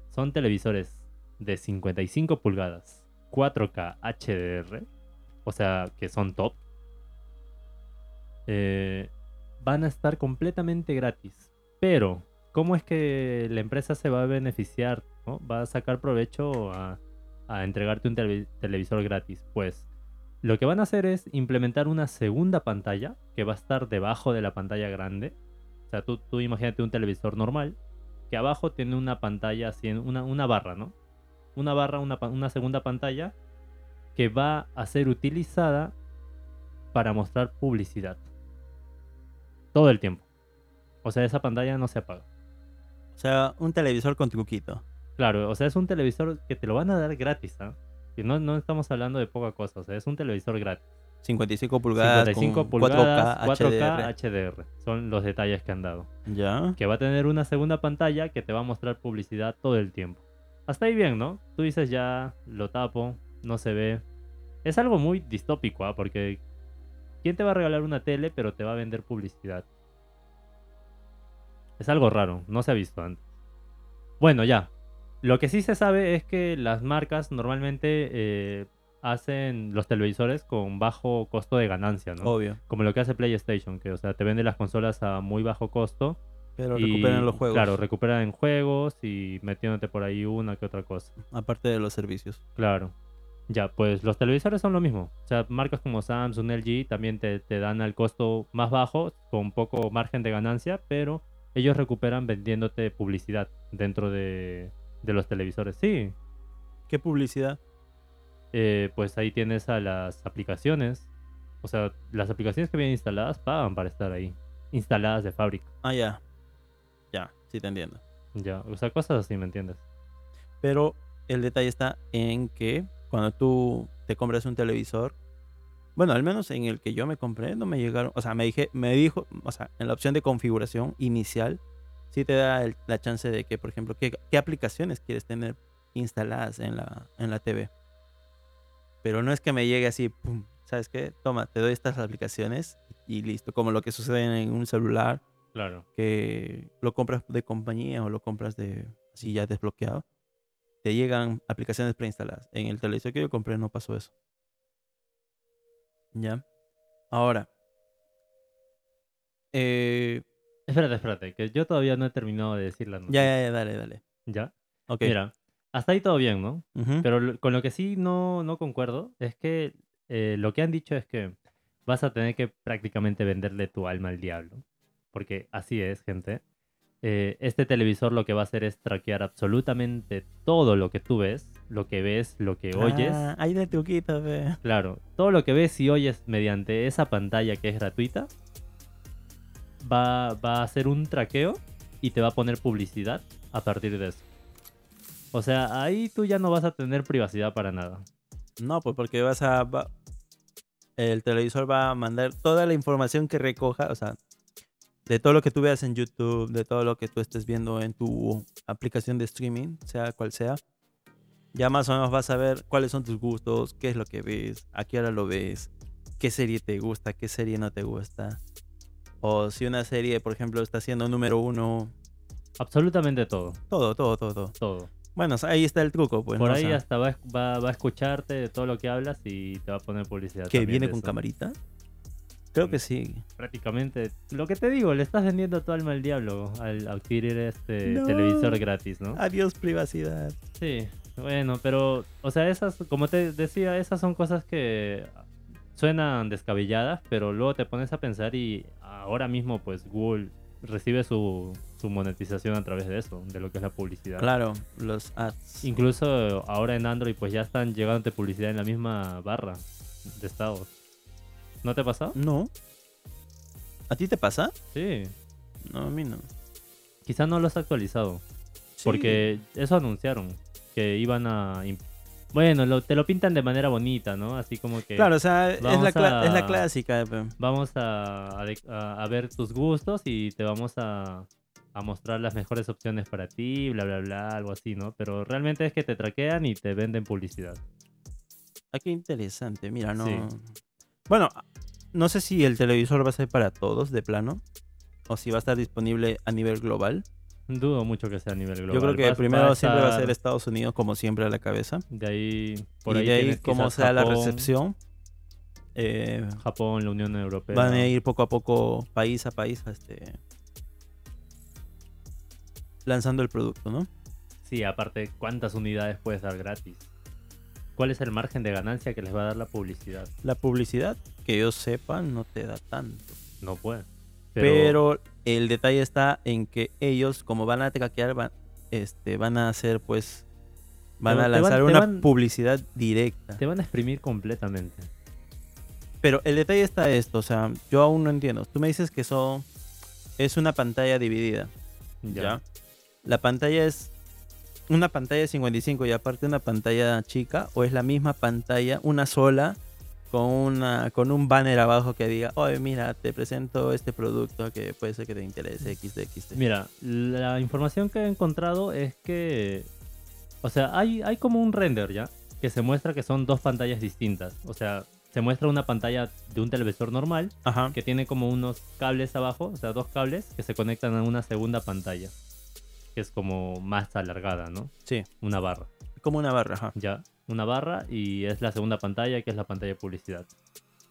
Son televisores de 55 pulgadas, 4K HDR, o sea, que son top. Eh, van a estar completamente gratis. Pero, ¿cómo es que la empresa se va a beneficiar? Va a sacar provecho a, a entregarte un televi- televisor gratis. Pues lo que van a hacer es implementar una segunda pantalla que va a estar debajo de la pantalla grande. O sea, tú, imagínate un televisor normal que abajo tiene una pantalla así, una, una barra, ¿no? Una barra, una, una segunda pantalla que va a ser utilizada para mostrar publicidad. Todo el tiempo. O sea, esa pantalla no se apaga. O sea, un televisor con truquito. Claro, o sea, es un televisor que te lo van a dar gratis, ¿ah? Y no, no estamos hablando de poca cosa, o sea, es un televisor gratis. 55 pulgadas 55 con pulgadas, 4K, 4K HDR. Son los detalles que han dado. Ya. Que va a tener una segunda pantalla que te va a mostrar publicidad todo el tiempo. Hasta ahí bien, ¿no? Tú dices ya, lo tapo, no se ve. Es algo muy distópico, ¿ah? Porque ¿quién te va a regalar una tele pero te va a vender publicidad? Es algo raro, no se ha visto antes. Bueno, ya. Lo que sí se sabe es que las marcas normalmente eh, hacen los televisores con bajo costo de ganancia, ¿no? Obvio. Como lo que hace PlayStation, que o sea, te vende las consolas a muy bajo costo. Pero y, recuperan los juegos. Claro, recuperan en juegos y metiéndote por ahí una que otra cosa. Aparte de los servicios. Claro. Ya, pues los televisores son lo mismo. O sea, marcas como Samsung, LG también te, te dan al costo más bajo, con poco margen de ganancia, pero ellos recuperan vendiéndote publicidad dentro de, de los televisores. Sí, ¿Qué publicidad? eh, pues ahí tienes a las aplicaciones. O sea, las aplicaciones que vienen instaladas pagan para estar ahí. Instaladas de fábrica. Ah, ya. Ya, sí te entiendo. Ya, o sea, cosas así, ¿me entiendes? Pero el detalle está en que cuando tú te compras un televisor, bueno, al menos en el que yo me compré, no me llegaron, o sea, me dije, me dijo, o sea, en la opción de configuración inicial, sí te da el- la chance de que, por ejemplo, qué, qué aplicaciones quieres tener instaladas en la, en la TV. Pero no es que me llegue así, pum, ¿sabes qué? Toma, te doy estas aplicaciones y listo, como lo que sucede en un celular Claro. que lo compras de compañía o lo compras de así ya desbloqueado, te llegan aplicaciones preinstaladas. En el televisor que yo compré no pasó eso. Ya. Ahora. Eh, Espérate, espérate, que yo todavía no he terminado de decir la ya, noticia. ya, ya, dale, dale. ¿Ya? Ok. Mira, hasta ahí todo bien, ¿no? Pero lo- con lo que sí no, no concuerdo es que eh, lo que han dicho es que vas a tener que prácticamente venderle tu alma al diablo. Porque así es, gente. Eh, este televisor lo que va a hacer es traquear absolutamente todo lo que tú ves, lo que ves, lo que oyes. Ah, ahí de truquito. Claro, todo lo que ves y oyes mediante esa pantalla que es gratuita va, a hacer un traqueo y te va a poner publicidad a partir de eso. O sea, ahí tú ya no vas a tener privacidad para nada. No, pues porque vas a. el televisor va a mandar toda la información que recoja, o sea, de todo lo que tú veas en YouTube, de todo lo que tú estés viendo en tu aplicación de streaming, sea cual sea. Ya más o menos vas a ver cuáles son tus gustos, qué es lo que ves, a qué hora lo ves. qué serie te gusta, qué serie no te gusta. O si una serie, por ejemplo, está siendo número uno. Absolutamente todo, Todo, todo, todo, todo. todo. Bueno, ahí está el truco, pues. Por ¿no? O ahí sea, hasta va, va, va a escucharte de todo lo que hablas y te va a poner publicidad. ¿Que viene con eso. camarita? Creo que sí. Prácticamente. Lo que te digo, le estás vendiendo tu alma al diablo al adquirir este No. televisor gratis, ¿no? Adiós, privacidad. Sí, bueno, pero, o sea, esas, como te decía, esas son cosas que suenan descabelladas, pero luego te pones a pensar y ahora mismo, pues, Google recibe su, su monetización a través de eso, de lo que es la publicidad. Claro, los ads. Incluso ahora en Android, pues ya están llegando publicidad en la misma barra de estados. ¿No te ha pasado? No. ¿A ti te pasa? Sí. No, a mí no. Quizá no lo has actualizado. Sí. Porque eso anunciaron. Que iban a... Bueno, lo- te lo pintan de manera bonita, ¿no? Así como que... Claro, o sea, es la, es clásica. pe. Vamos a, a ver tus gustos y te vamos a, a mostrar las mejores opciones para ti, bla, bla, bla, algo así, ¿no? Pero realmente es que te traquean y te venden publicidad. Ah, qué interesante. Mira, no. Sí. Bueno, no sé si el televisor va a ser para todos de plano. O si va a estar disponible a nivel global. Dudo mucho que sea a nivel global. Yo creo que a- primero va siempre va a ser Estados Unidos, como siempre, a la cabeza. De ahí, por y ahí de ahí, quizás sea la recepción, eh, Japón, la Unión Europea. van a ir poco a poco, país a país, este, lanzando el producto, ¿no? Sí, aparte, ¿cuántas unidades puedes dar gratis? ¿Cuál es el margen de ganancia que les va a dar la publicidad? La publicidad, que yo sepa, no te da tanto. No puede. Pero, el detalle está en que ellos, como van a traquear, van, este, van a hacer, pues, van Te a lanzar van- una van- publicidad directa. te van a exprimir completamente. Pero el detalle está esto, o sea, yo aún no entiendo. Tú me dices que son, es una pantalla dividida, Ya. ¿ya? La pantalla es una pantalla de 55 y aparte una pantalla chica, o es la misma pantalla, una sola, con, una, con un banner abajo que diga, oye, mira, te presento este producto que puede ser que te interese, XD, Mira, la información que he encontrado es que. O sea, hay, hay como un render ya. Que se muestra que son dos pantallas distintas. O sea, se muestra una pantalla de un televisor normal. Ajá. Que tiene como unos cables abajo. O sea, dos cables que se conectan a una segunda pantalla. Que es como más alargada, ¿no? Sí, Una barra. como una barra, ajá. Ya. Una barra y es la segunda pantalla que es la pantalla de publicidad.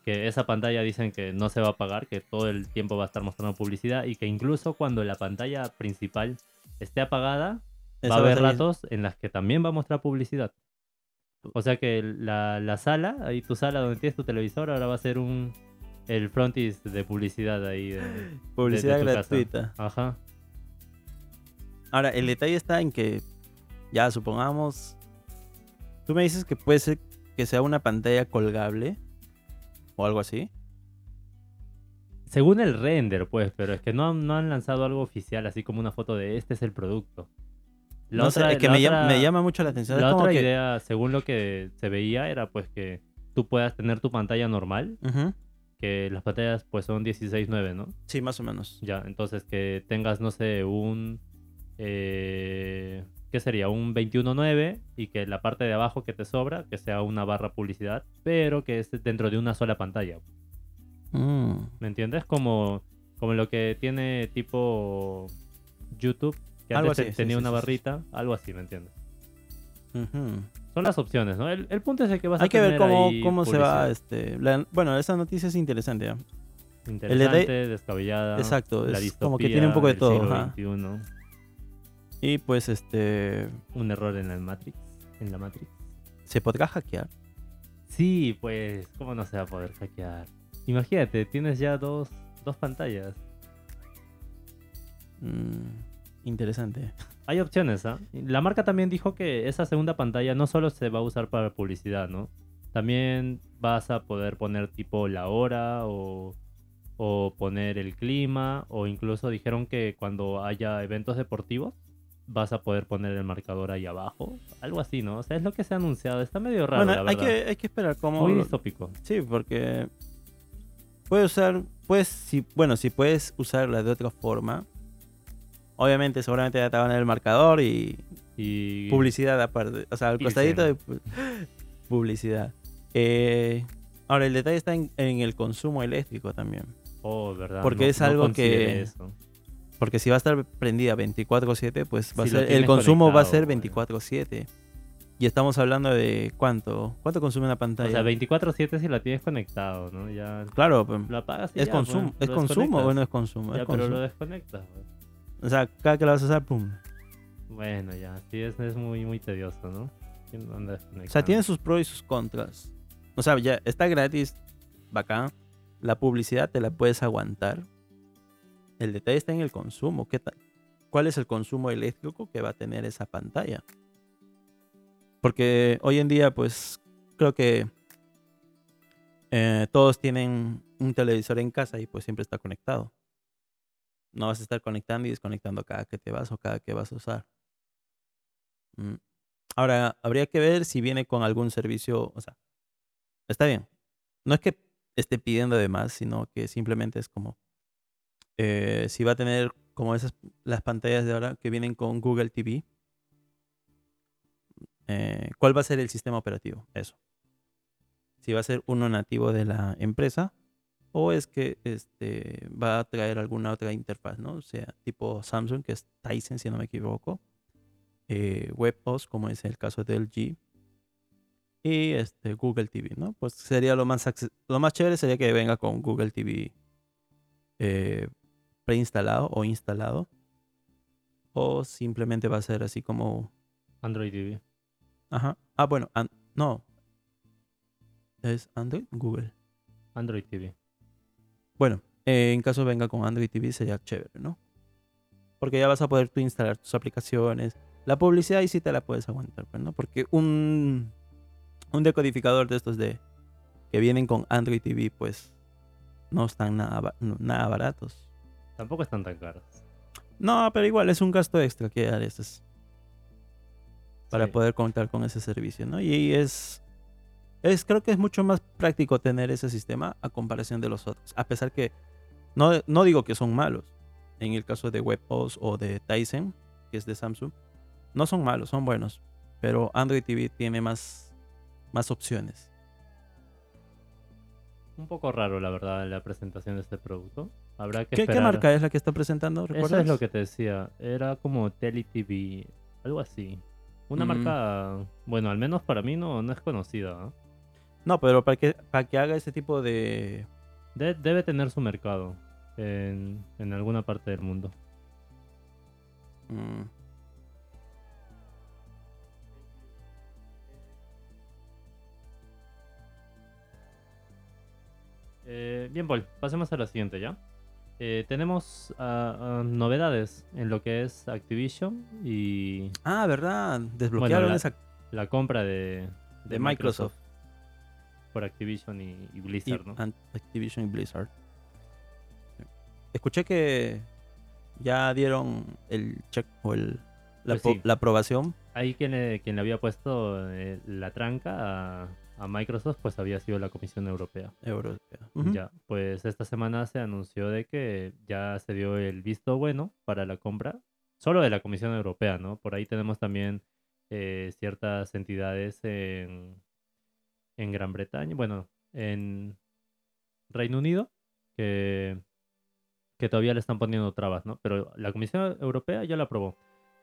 Que esa pantalla dicen que no se va a apagar, que todo el tiempo va a estar mostrando publicidad y que incluso cuando la pantalla principal esté apagada, va a haber ratos en las que también va a mostrar publicidad. O sea que la, la sala, ahí tu sala donde tienes tu televisor, ahora va a ser un el frontis de publicidad ahí. de- Publicidad de tu casa. gratuita. Ajá. Ahora, el detalle está en que, ya supongamos, tú me dices que puede ser que sea una pantalla colgable o algo así. Según el render, pues, pero es que no han, no han lanzado algo oficial, así como una foto de este es el producto. La No sé, otra- es que la me, llama, otra- me llama mucho la atención. La es como otra que- idea, según lo que se veía, era pues que tú puedas tener tu pantalla normal, que las pantallas pues son 16.9, ¿no? Sí, más o menos. Ya, entonces que tengas, no sé, un... Eh, ¿Qué sería? Un 21.9 y que la parte de abajo que te sobra, que sea una barra publicidad, pero que es dentro de una sola pantalla. Mm, ¿Me entiendes? Como, como lo que tiene tipo YouTube, que Algo antes así, tenía sí, una sí, sí. barrita, algo así, ¿me entiendes? Son las opciones, ¿no? El, el punto es el que vas Hay a que ver tener cómo, ahí cómo se va. Este, la- bueno, esa noticia es interesante. ¿ya? Interesante, descabellada. Exacto, la es como que tiene un poco de todo. Y pues, este. Un error en la Matrix. En la Matrix. ¿Se podrá hackear? Sí, pues, ¿cómo no se va a poder hackear? Imagínate, tienes ya dos, dos pantallas. Mm, interesante. Hay opciones, ¿ah? La marca también dijo que esa segunda pantalla no solo se va a usar para publicidad, ¿no? También vas a poder poner tipo la hora o, o poner el clima o incluso dijeron que cuando haya eventos deportivos vas a poder poner el marcador ahí abajo. Algo así, ¿no? O sea, es lo que se ha anunciado. Está medio raro, bueno, la hay que, hay que esperar cómo. Muy distópico. Sí, porque puedes usar, pues, si, bueno, si puedes usarla de otra forma, obviamente, seguramente ya te van a dar el marcador y Y publicidad aparte, o sea, al costadito de pu- publicidad. Eh, Ahora, el detalle está en, en el consumo eléctrico también. Oh, verdad. Porque no- es algo que- eso. Porque si va a estar prendida 24/7, pues va a Si ser, el consumo va a ser conectado, 24/7. Y estamos hablando de cuánto, cuánto consume una pantalla. O sea, 24/7 si la tienes conectado, ¿no? Ya claro, pues, lo apagas y es ya, consumo, es consumo o desconectas. no es consumo, Ya, es pero lo desconectas. O sea, cada que la vas a usar, pum. Bueno, ya, sí, es, es muy, muy tedioso, ¿no? ¿Quién anda O sea, tiene sus pros y sus contras. O sea, ya está gratis, bacán. La publicidad te la puedes aguantar. El detalle está en el consumo. ¿Qué tal? ¿Cuál es el consumo eléctrico que va a tener esa pantalla? Porque hoy en día, pues, creo que eh, todos tienen un televisor en casa y pues siempre está conectado. No vas a estar conectando y desconectando cada que te vas o cada que vas a usar. Mm. Ahora, habría que ver si viene con algún servicio, o sea, está bien. No es que esté pidiendo de más, sino que simplemente es como, eh, si va a tener como esas, las pantallas de ahora que vienen con Google TV, eh, ¿cuál va a ser el sistema operativo? Eso. Si va a ser uno nativo de la empresa o es que este, va a traer alguna otra interfaz, ¿no? O sea, tipo Samsung, que es Tyson, si no me equivoco eh, WebOS, como es el caso del G, y este, Google TV, ¿no? Pues sería lo más, lo más chévere sería que venga con Google TV eh, preinstalado o instalado, o simplemente va a ser así como, Android TV. ajá, ah, bueno, an- no, es Android, Google. Android TV. Bueno, eh, en caso venga con Android TV sería chévere, ¿no? Porque ya vas a poder tú instalar tus aplicaciones. La publicidad ahí sí te la puedes aguantar, pues, ¿no? Porque un, un decodificador de estos de que vienen con Android TV, pues no están nada, nada baratos. Tampoco están tan caros. No, pero igual es un gasto extra que haces para Sí. poder contar con ese servicio, ¿no? Y es, es, creo que es mucho más práctico tener ese sistema a comparación de los otros. A pesar que, no, no digo que son malos. En el caso de WebOS o de Tyson, que es de Samsung, no son malos, son buenos. Pero Android TV tiene más, más opciones. Un poco raro, la verdad, la presentación de este producto. Habrá que ¿Qué, qué marca es la que está presentando? Eso ¿Recuerdas? es lo que te decía. Era como TeleTV, algo así. Una Mm. marca, bueno, al menos para mí no, no es conocida. ¿ah? No, pero para que, para que haga ese tipo de, De- debe tener su mercado en, en alguna parte del mundo. Mm. Eh, bien, Paul, pasemos a la siguiente ya. Eh, tenemos ah, ah, novedades en lo que es Activision y Ah, ¿verdad? Desbloquearon la- esa la compra de, de Microsoft. por Activision y, y y Blizzard, ¿no? Activision y Blizzard. Escuché que ya dieron el check o el, la, Pues sí. la aprobación. Ahí quien le, quien le había puesto eh, la tranca a, a Microsoft pues había sido la Comisión Europea. europea. Ya, pues esta semana se anunció de que ya se dio el visto bueno para la compra, solo de la Comisión Europea, ¿no? Por ahí tenemos también eh, ciertas entidades en, en Gran Bretaña, bueno, en Reino Unido, que, que todavía le están poniendo trabas, ¿no? Pero la Comisión Europea ya la aprobó,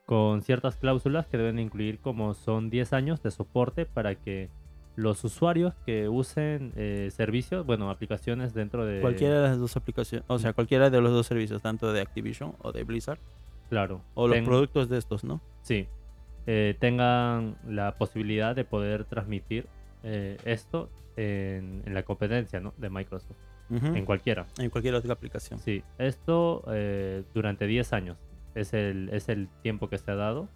con ciertas cláusulas que deben incluir como son 10 años de soporte para que los usuarios que usen eh, servicios, bueno, aplicaciones dentro de... Cualquiera de las dos aplicaciones, o sea, cualquiera de los dos servicios, tanto de Activision o de Blizzard, Claro. o los ten- productos de estos, ¿no? Sí. eh, tengan la posibilidad de poder transmitir eh, esto en, en la competencia ¿no? de Microsoft, en cualquiera. En cualquier otra aplicación. Sí, esto eh, durante 10 años es el, es el tiempo que se ha dado.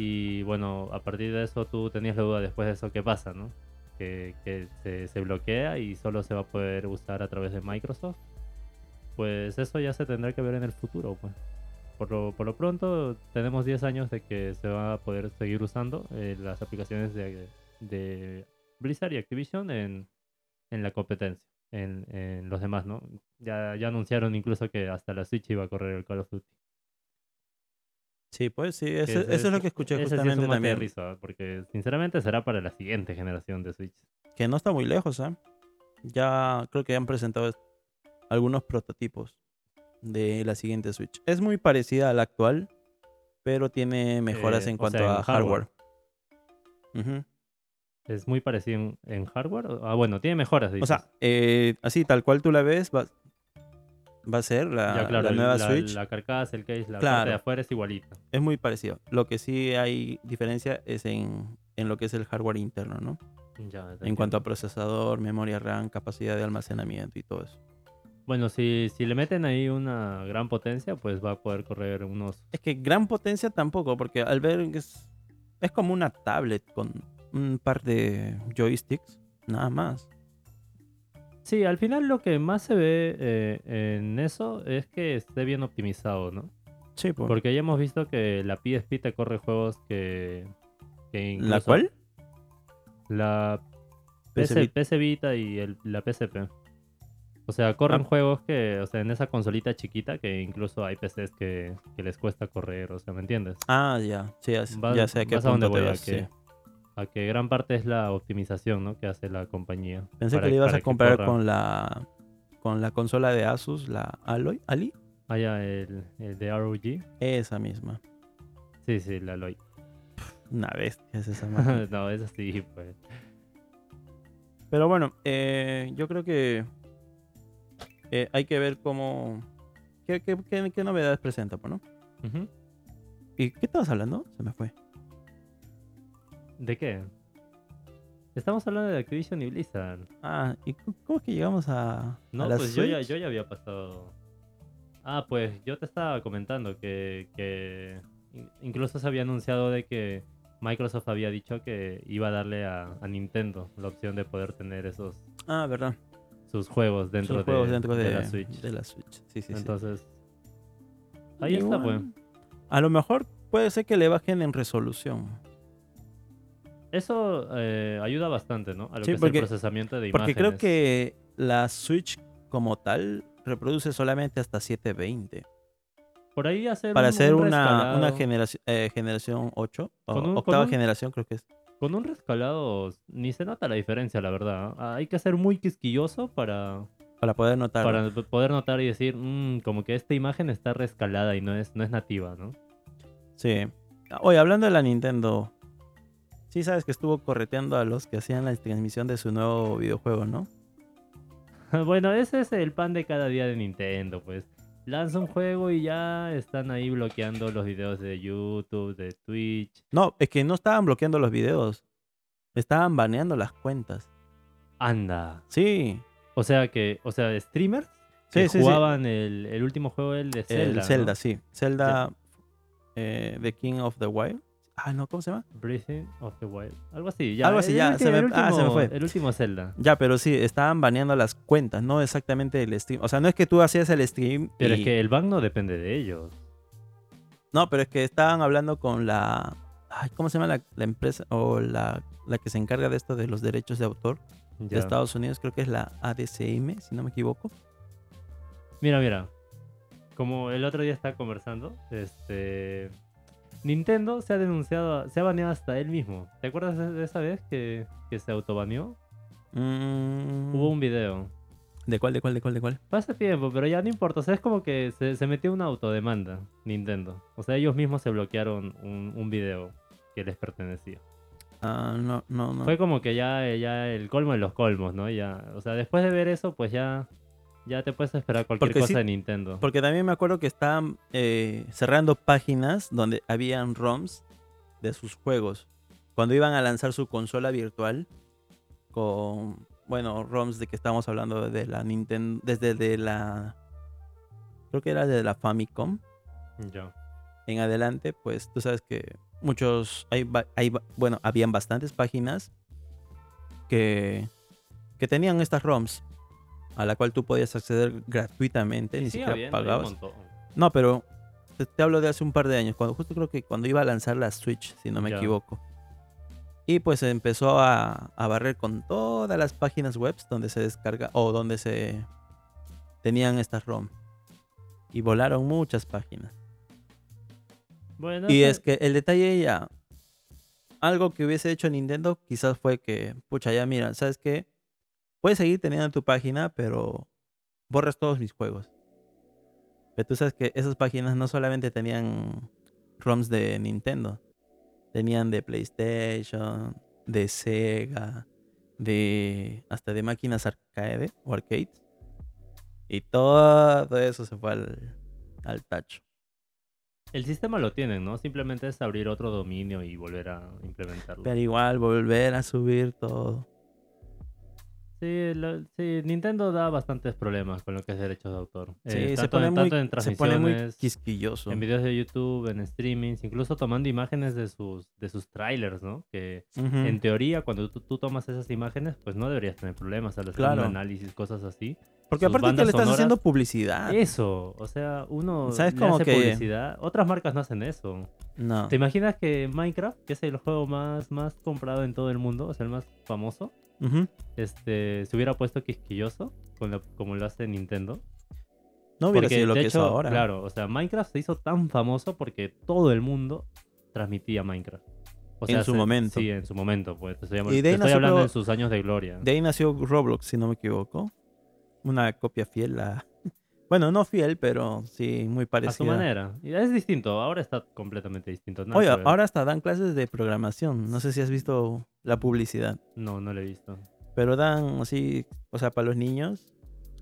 Y bueno, a partir de eso tú tenías la duda después de eso qué pasa, ¿no? Que, que se, se bloquea y solo se va a poder usar a través de Microsoft. Pues eso ya se tendrá que ver en el futuro, pues. Por lo, por lo pronto tenemos 10 años de que se va a poder seguir usando eh, las aplicaciones de, de Blizzard y Activision en, en la competencia, en, en los demás, ¿no? Ya, ya anunciaron incluso que hasta la Switch iba a correr el Call of Duty. Sí, pues sí, eso, ese eso es lo que escuché ese sí es justamente también. risa, porque sinceramente será para la siguiente generación de Switch. Que no está muy lejos, ¿ah? ya creo que han presentado algunos prototipos de la siguiente Switch. Es muy parecida a la actual, pero tiene mejoras Eh, en cuanto sea, en a hardware. hardware. ¿Es muy parecido en, en hardware? Ah, bueno, tiene mejoras, O sea, eh, así tal cual tú la ves, va, va a ser la, ya, claro, la el- nueva la, Switch. La carcasa, el case, la parte de afuera es igualita. Es muy parecido. Lo que sí hay diferencia es en, en lo que es el hardware interno, ¿no? Ya, En cuanto a procesador, memoria RAM, capacidad de almacenamiento y todo eso. Bueno, si, si le meten ahí una gran potencia, pues va a poder correr unos... Es que gran potencia tampoco, porque al ver que es, es como una tablet con un par de joysticks, nada más. Sí, al final lo que más se ve eh, en eso es que esté bien optimizado, ¿no? Sí, pues. Porque ya hemos visto que la PSP te corre juegos que... que ¿La cual? La PC, Vita. PC Vita y el- la PSP. O sea, corren Ah. juegos que, o sea, en esa consolita chiquita que incluso hay PCs que, que les cuesta correr, o sea, ¿me entiendes? Ah, ya. Sí, ya, sé a qué vas a dónde punto te voy, a que, sí. A que gran parte es la optimización, ¿no? Que hace la compañía. Pensé para- que le ibas a comprar corra. con la con la consola de Asus, la Alloy, Ali, Ah, ya, el, el de ROG. esa misma. Sí, sí, la Aloy. Una bestia es esa máquina. no, es así, pues. Pero bueno, eh, yo creo que eh, hay que ver cómo qué, qué- qué- qué novedades presenta, pues, ¿no? ¿Y qué estabas hablando? Se me fue. ¿De qué? Estamos hablando de Activision y Blizzard. Ah, ¿y cómo es que llegamos a, No, a la pues yo ya, yo ya había pasado. Ah, pues yo te estaba comentando que, que in- incluso se había anunciado de que Microsoft había dicho que iba a darle a, a Nintendo la opción de poder tener esos Ah, verdad. sus juegos dentro, Sus de, dentro de de, la Switch. de la Switch. Sí, sí, sí. Entonces, ahí está, pues. Igual, A lo mejor puede ser que le bajen en resolución. Eso eh, ayuda bastante, ¿no? A lo Sí, que es porque- el procesamiento de Porque imágenes. creo que la Switch como tal reproduce solamente hasta 720. Por ahí hacer Para un- hacer un una, una rescalado- generación, eh, generación 8, o un- octava un- generación creo que es. Con un rescalado ni se nota la diferencia, la verdad. Hay que ser muy quisquilloso para, Para poder notar. para poder notar y decir, "Mm, como que esta imagen está rescalada y no es, no es nativa, ¿no? Sí. Oye, hablando de la Nintendo, sí sabes que estuvo correteando a los que hacían la transmisión de su nuevo videojuego, ¿no? bueno, ese es el pan de cada día de Nintendo, pues. Lanza un juego y ya están ahí bloqueando los videos de YouTube, de Twitch. No, es que no estaban bloqueando los videos. Estaban baneando las cuentas. Anda. Sí. O sea que, o sea, streamers Sí, que sí, sí. jugaban El, el último juego, el de Zelda. el ¿no? Zelda, sí. Zelda, eh, The King of the Wild. Ah, no, ¿cómo se llama? Breathing of the Wild. Algo así, ya. Algo así, el ya, se me- el ah, se me último- fue. El último Zelda. Ya, pero sí, estaban baneando las cuentas, no exactamente el stream. O sea, no es que tú hacías el stream. Pero y- es que el ban no depende de ellos. No, pero es que estaban hablando con la. Ay, ¿Cómo se llama la, la empresa? O la, la que se encarga de esto de los derechos de autor de. Estados Unidos. Creo que es la ADCM, si no me equivoco. Mira, mira. Como el otro día estaba conversando, este. Nintendo se ha denunciado, se ha baneado hasta él mismo. ¿Te acuerdas de esa vez que, que se autobaneó? Mm, Hubo un video. ¿De cuál, de cuál, de cuál, de cuál? Hace tiempo, pero ya no importa. O sea, es como que se, se metió una autodemanda, Nintendo. O sea, ellos mismos se bloquearon un, un video que les pertenecía. Ah, no, no, no. Fue como que ya, ya el colmo de los colmos, ¿no? Ya, o sea, después de ver eso, pues ya, ya te puedes esperar cualquier Porque cosa sí- de Nintendo. Porque también me acuerdo que estaban eh, cerrando páginas donde habían ROMs de sus juegos. Cuando iban a lanzar su consola virtual con, bueno, ROMs de que estamos hablando de la Nintendo, desde de la, creo que era de la Famicom Ya. en adelante, pues tú sabes que muchos, hay, hay bueno, habían bastantes páginas que, que tenían estas ROMs a la cual tú podías acceder gratuitamente, ni siquiera pagabas. No, pero te, te hablo de hace un par de años, cuando justo creo que cuando iba a lanzar la Switch, si no me equivoco. Y pues se empezó a, a barrer con todas las páginas web donde se descarga o donde se tenían estas ROM. Y volaron muchas páginas. Bueno, Y ese- es que el detalle ya, algo que hubiese hecho Nintendo quizás fue que, pucha, ya mira, ¿sabes qué? Puedes seguir teniendo tu página, pero borras todos mis juegos. Pero tú sabes que esas páginas no solamente tenían ROMs de Nintendo, tenían de PlayStation, de Sega, de hasta de máquinas arcade o arcades. Y todo eso se fue al, al tacho. El sistema lo tienen, ¿no? Simplemente es abrir otro dominio y volver a implementarlo. Pero igual volver a subir todo. Sí, lo- sí, Nintendo da bastantes problemas con lo que es derechos de autor. Sí, Eh, se, pone en- muy, tanto en se pone muy transmisiones, quisquilloso. en videos de YouTube, en streamings, incluso tomando imágenes de sus, de sus trailers, ¿no? Que en teoría, cuando tú, tú tomas esas imágenes, pues no deberías tener problemas al hacer Claro. un análisis, cosas así. Porque sus aparte que le estás sonoras- haciendo publicidad. Eso, o sea, uno ¿Sabes le como hace que- publicidad. Otras marcas no hacen eso. No. ¿Te imaginas que Minecraft, que es el juego más, más comprado en todo el mundo, o sea, el más famoso, Este, se hubiera puesto quisquilloso con la- como lo hace Nintendo? No hubiera Porque, sido lo de que hecho, es ahora. Claro, o sea, Minecraft se hizo tan famoso porque todo el mundo transmitía Minecraft. O En su se- momento. Sí, en su momento, pues. Estoy, Y de hablando en sus años de gloria. De ahí nació Roblox, si no me equivoco. Una copia fiel a... Bueno, no fiel, pero sí muy A parecida. su manera. Y es distinto, ahora está completamente distinto. nada Oye, ahora hasta dan clases de programación. No sé si has visto la publicidad. No, no lo he visto. Pero dan así, o sea, para los niños,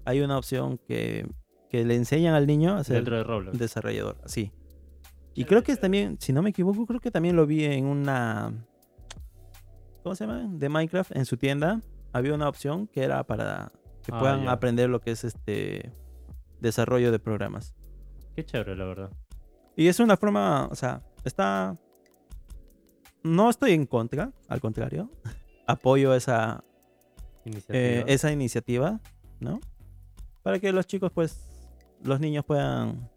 hay una opción que, que le enseñan al niño a ser Dentro de Roblox. desarrollador. Sí. Y creo que es también, si no me equivoco, creo que también lo vi en una. ¿Cómo se llama? De Minecraft, en su tienda. Había una opción que era para que Ah, puedan ya. aprender lo que es este desarrollo de programas. Qué chévere, la verdad. Y es una forma, o sea, está. No estoy en contra, al contrario. Apoyo esa, Iniciativa. eh, esa iniciativa, ¿no? Para que los chicos, pues, los niños puedan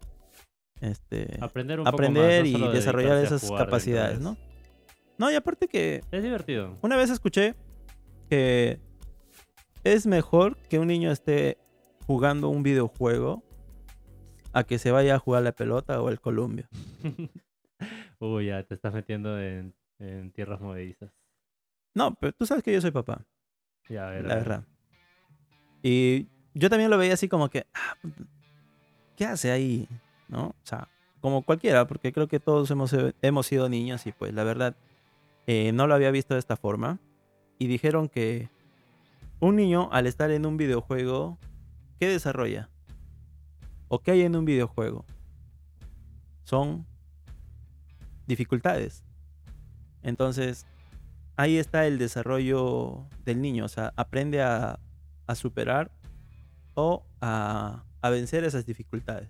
este, aprender un poco aprender más, no y desarrollar esas de capacidades. ¿no? No, y aparte que Es divertido. una vez escuché que es mejor que un niño esté jugando un videojuego a que se vaya a jugar la pelota o el columpio. Uy, ya te estás metiendo en, en tierras movedizas. No, pero tú sabes que yo soy papá, Ya, a ver, la a ver. verdad. Y yo también lo veía así como que, ah, ¿qué hace ahí? ¿No? O sea, como cualquiera, porque creo que todos hemos, hemos sido niños y pues la verdad eh, no lo había visto de esta forma. Y dijeron que un niño al estar en un videojuego, ¿qué desarrolla? ¿O qué hay en un videojuego? Son dificultades. Entonces, ahí está el desarrollo del niño. O sea, aprende a, superar o a, a vencer esas dificultades.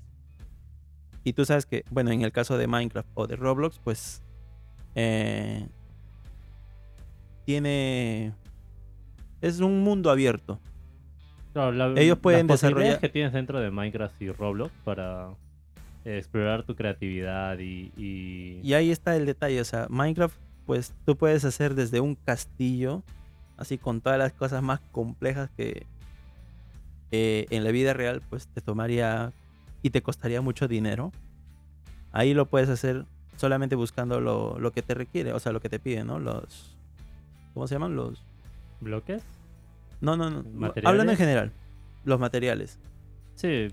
Y tú sabes que, bueno, en el caso de Minecraft o de Roblox, pues eh, tiene... Es un mundo abierto. Claro, la- Ellos pueden las desarrollar- que tienes dentro de Minecraft y Roblox para eh, explorar tu creatividad y, y- Y ahí está el detalle. O sea, Minecraft, pues tú puedes hacer desde un castillo, así con todas las cosas más complejas que eh, en la vida real, pues te tomaría y te costaría mucho dinero. Ahí lo puedes hacer solamente buscando lo, lo que te requiere, o sea, lo que te piden, ¿no? Los... ¿Cómo se llaman? Los... bloques. No, no, no. ¿Materiales? Hablando en general, los materiales. Sí,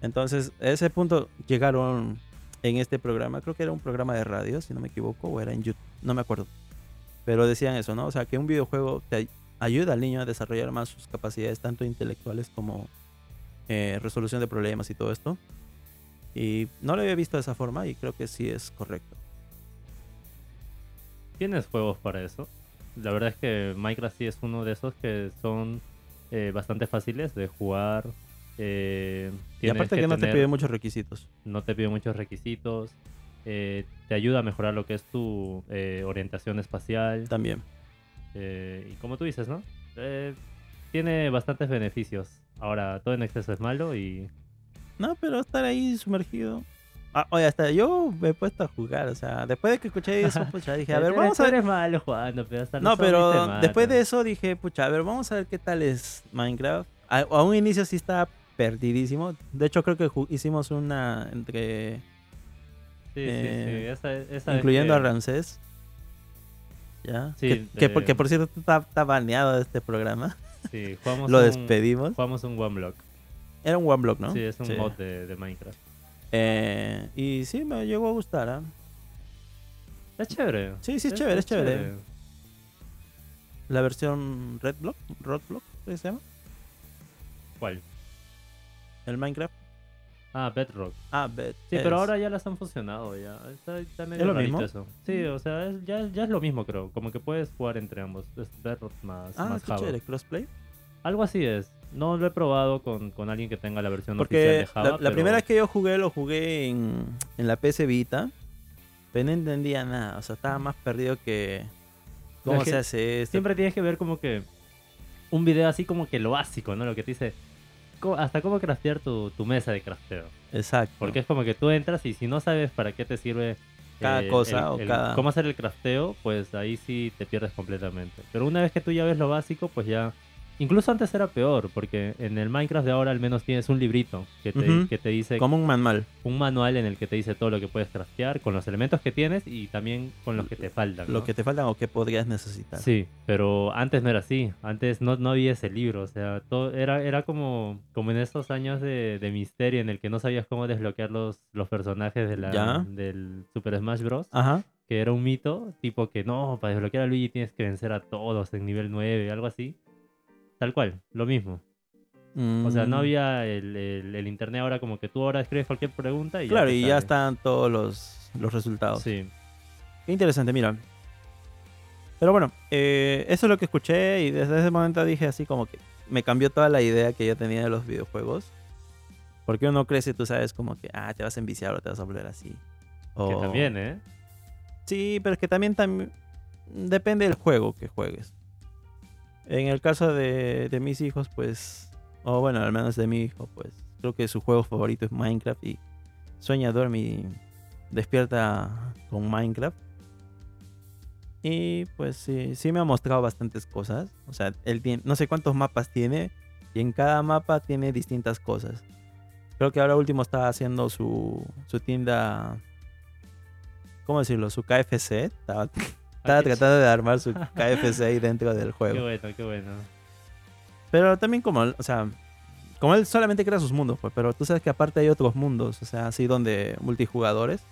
Entonces, a ese punto llegaron en este programa, creo que era un programa de radio, si no me equivoco, o era en YouTube, no me acuerdo. Pero decían eso, ¿no? O sea, que un videojuego te ay- ayuda al niño a desarrollar más sus capacidades, tanto intelectuales como eh, resolución de problemas y todo esto. Y no lo había visto de esa forma y creo que sí es correcto. tienes juegos para eso. La verdad es que Minecraft sí es uno de esos que son eh, bastante fáciles de jugar. eh, Y aparte que, no te pide muchos requisitos. no te pide muchos requisitos. eh, te ayuda a mejorar lo que es tu eh, orientación espacial. También. y como tú dices, ¿no? Tiene bastantes beneficios. Ahora, todo en exceso es malo y No, pero estar ahí sumergido. Ah, oye, hasta yo me he puesto a jugar, o sea, después de que escuché eso, pucha, dije, a ver, vamos a ver. eres malo jugando, pero hasta No, pero después de eso dije, pucha, a ver, vamos a ver qué tal es Minecraft. A, a un inicio sí estaba perdidísimo. De hecho, creo que hicimos una entre. Sí, eh, sí, sí. Esa, esa vez incluyendo a Ramsés. ¿Ya? Sí, que, que por, eh, que por cierto está, está baneado de este programa. Sí, jugamos Lo un, despedimos. Jugamos un One Block. Era un one block, ¿no? Sí, es un Sí. mod de, de Minecraft. Eh, y sí, me llegó a gustar. ¿ah? Es chévere. Sí, sí, es chévere, es chévere. La versión Red Block, ¿qué se llama? ¿Cuál? El Minecraft. Ah, Bedrock. Ah, Bet. Sí, es. pero ahora ya las han fusionado ya. Está, está medio ¿Es lo mismo? eso. Sí, o sea, es- ya, ya es lo mismo creo. Como que puedes jugar entre ambos. Es Bedrock más, Ah, más qué chévere, crossplay. Algo así es. No lo he probado con, con alguien que tenga la versión Porque oficial de la, Java. la pero- primera vez que yo jugué, lo jugué en, en la PC Vita. Pero no entendía nada. O sea, estaba más perdido que. ¿Cómo se hace esto? Siempre tienes que ver como que un video así como que lo básico, ¿no? Lo que te dice hasta cómo craftear tu, tu mesa de crafteo. Exacto. Porque es como que tú entras y si no sabes para qué te sirve Cada eh, cosa el- o el- cada- cómo hacer el crafteo, pues ahí sí te pierdes completamente. Pero una vez que tú ya ves lo básico, pues ya... Incluso antes era peor, porque en el Minecraft de ahora al menos tienes un librito que te, Ujú. que te dice Como un manual. un manual en el que te dice todo lo que puedes craftear, con los elementos que tienes y también con los que te faltan. Lo ¿no? que te faltan o que podrías necesitar. Sí, pero antes no era así. Antes no, no había ese libro. O sea, todo era, era como, como en esos años de, de misterio en el que no sabías cómo desbloquear los, los personajes de la, Ya. del Super Smash Bros. Ajá. Que era un mito, tipo que no, para desbloquear a Luigi tienes que vencer a todos en nivel 9, algo así. Tal cual, lo mismo. O sea, no Mm, había el, el- el internet ahora como que tú ahora escribes cualquier pregunta y Claro, y ya están todos los, los resultados. Sí. Qué interesante, mira. Pero bueno, eh, eso es lo que escuché y desde ese momento dije así como que me cambió toda la idea que yo tenía de los videojuegos. Porque uno crece, tú sabes, como que, ah, te vas a enviciar o te vas a volver así. Que O- también, ¿eh? Sí, pero es que también, también depende del juego que juegues. En el caso de, de mis hijos, pues, o bueno, al menos de mi hijo, pues, creo que su juego favorito es Minecraft y sueña, duerme y despierta con Minecraft. Y pues sí, sí me ha mostrado bastantes cosas. O sea, él tiene, no sé cuántos mapas tiene y en cada mapa tiene distintas cosas. Creo que ahora último está haciendo su, su tienda ¿cómo decirlo? Su KFC. Estaba, estaba qué tratando de armar su KFC ahí dentro del Qué juego. bueno, qué bueno. Pero también como, o sea, como él solamente crea sus mundos, pues, pero tú sabes que aparte hay otros mundos, o sea, así donde multijugadores,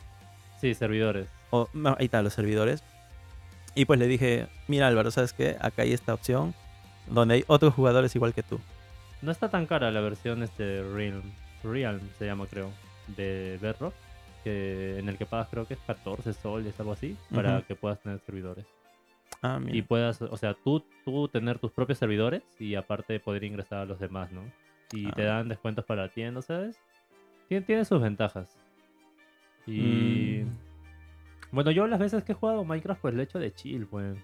Sí, servidores. o no, ahí están los servidores. Y pues le dije, mira Álvaro, ¿sabes qué? Acá hay esta opción donde hay otros jugadores igual que tú. No está tan cara la versión este Realm, Realm se llama creo, de Bedrock, que en el que pagas creo que es 14 soles, algo así, para que puedas tener servidores. Ah, mira. Y puedas, o sea, tú, tú tener tus propios servidores y aparte poder ingresar a los demás, ¿no? Y te Ah. dan descuentos para la tienda, ¿sabes? Tiene, tiene sus ventajas. Y... Mm. Bueno, yo las veces que he jugado Minecraft, pues lo he hecho de chill, pues.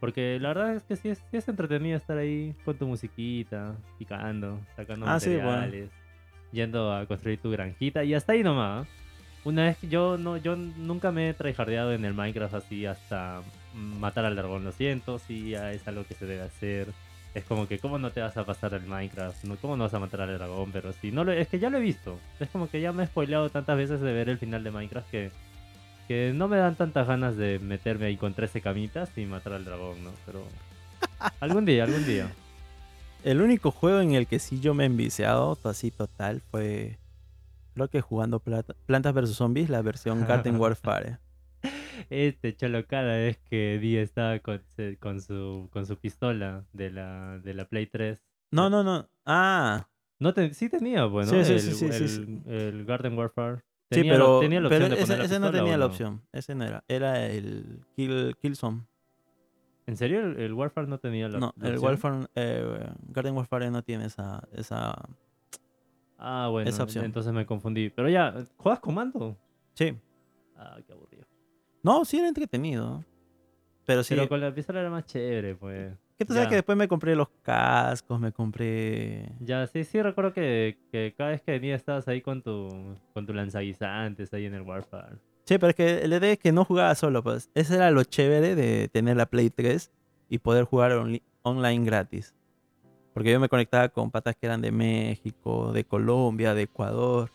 Porque la verdad es que sí es, sí es entretenido estar ahí con tu musiquita, picando, sacando Ah, sí, bueno. materiales, yendo a construir tu granjita y hasta ahí nomás. Una vez que yo no, yo nunca me he tryhardeado en el Minecraft así hasta matar al dragón, lo siento, sí es algo que se debe hacer. Es como que, ¿cómo no te vas a pasar el Minecraft? ¿Cómo no vas a matar al dragón? Pero sí, no lo, es que ya lo he visto. Es como que ya me he spoileado tantas veces de ver el final de Minecraft que, que no me dan tantas ganas de meterme ahí con 13 camitas y matar al dragón, ¿no? Pero algún día, algún día. El único juego en el que sí yo me he enviciado, así total, fue creo que jugando Plata- Plantas vs Zombies, la versión Garden Warfare. Este cholo cada vez que Di estaba con, con su con su pistola de la, de la Play 3. No, no, no. Ah, No te- sí tenía, bueno, Sí, sí, el, sí, el- Garden Warfare. sí, pero, tenía la pero opción de ese, la ese no tenía la no? opción. Ese no era. Era el Kill, Killzone. ¿En serio el, el Warfare no tenía la no, la el opción? Warfare, eh, Garden Warfare no tiene esa, esa... Ah, bueno, esa opción. entonces me confundí. Pero ya, ¿juegas comando? Sí. Ah, qué aburrido. No, sí era entretenido. Pero sí, Pero con la pistola era más chévere, pues. sabes ya. que después me compré los cascos, me compré... Ya, sí, sí, recuerdo que, que cada vez que venía estabas ahí con tu, con tu lanzaguisantes ahí en el Warfare. Sí, pero es que el idea es que no jugaba solo, pues. Ese era lo chévere de tener la Play 3 y poder jugar onli- online gratis. Porque yo me conectaba con patas que eran de México, de Colombia, de Ecuador.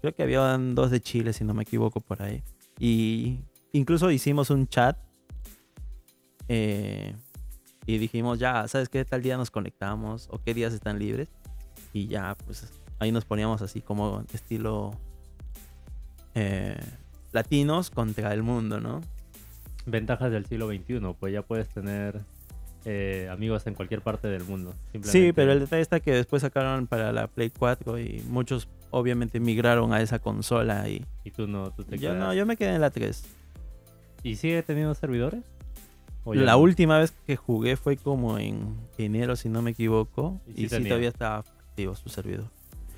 Creo que había dos de Chile, si no me equivoco, por ahí. Y incluso hicimos un chat. eh, Y dijimos, ya, ¿sabes qué? Tal día nos conectamos o qué días están libres. Y ya, pues ahí nos poníamos así como estilo eh, latinos contra el mundo, ¿no? Ventajas del siglo XXI, pues ya puedes tener eh, amigos en cualquier parte del mundo. Sí, pero el detalle está que después sacaron para la Play 4 y muchos obviamente migraron a esa consola y Y tú no, tú te yo no, yo me quedé en la 3. ¿Y sigue teniendo servidores? ¿O ya La no? última vez que jugué fue como en enero, si no me equivoco, Y y, sí todavía está activo su servidor.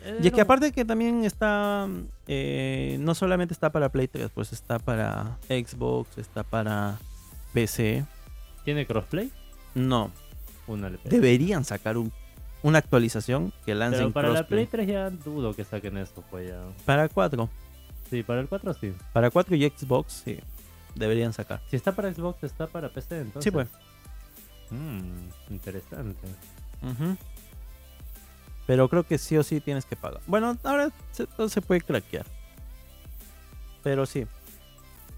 Eh, Y es que aparte que también está, eh, no solamente está para Play 3, pues está para Xbox, está para PC. ¿Tiene crossplay? No, Una LP. deberían sacar un- una actualización que lancen Pero para la. Play 3 ya dudo que saquen eso, pues ya. Para 4, Sí, para el 4 sí. para 4 y Xbox, sí, deberían sacar. Si está para Xbox, está para PC, entonces. Sí, pues. Mm, interesante. Pero creo que sí o sí tienes que pagar. Bueno, ahora se, todo se puede craquear. Pero sí.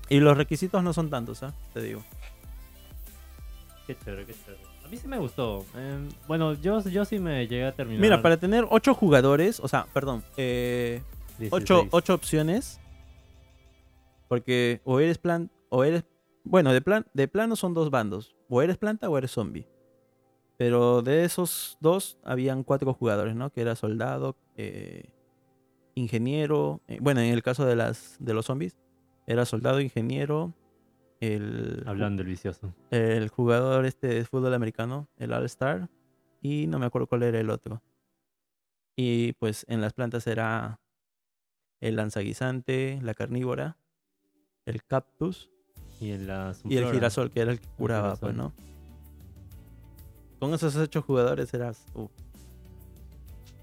Y los requisitos no son tantos, ¿ah? Te digo. Qué chévere, qué chévere. A mí sí me gustó. Em, bueno, yo, yo sí me llegué a terminar. Mira, para tener 8 jugadores, o sea, perdón, eh, 8, 16. opciones. Porque o eres plan, o eres, bueno, de plan, de plano son dos bandos. O eres planta o eres zombie. Pero de esos dos habían cuatro jugadores, ¿no? Que era soldado, eh, ingeniero. eh, bueno, en el caso de las de los zombies, era soldado, ingeniero, el, Hablando del vicioso. el jugador este de fútbol americano, el All Star, y no me acuerdo cuál era el otro. Y pues en las plantas era el lanzaguisante, la carnívora, el cactus Y en la y el girasol, que era el que curaba, pues. ¿no? Con esos ocho jugadores eras.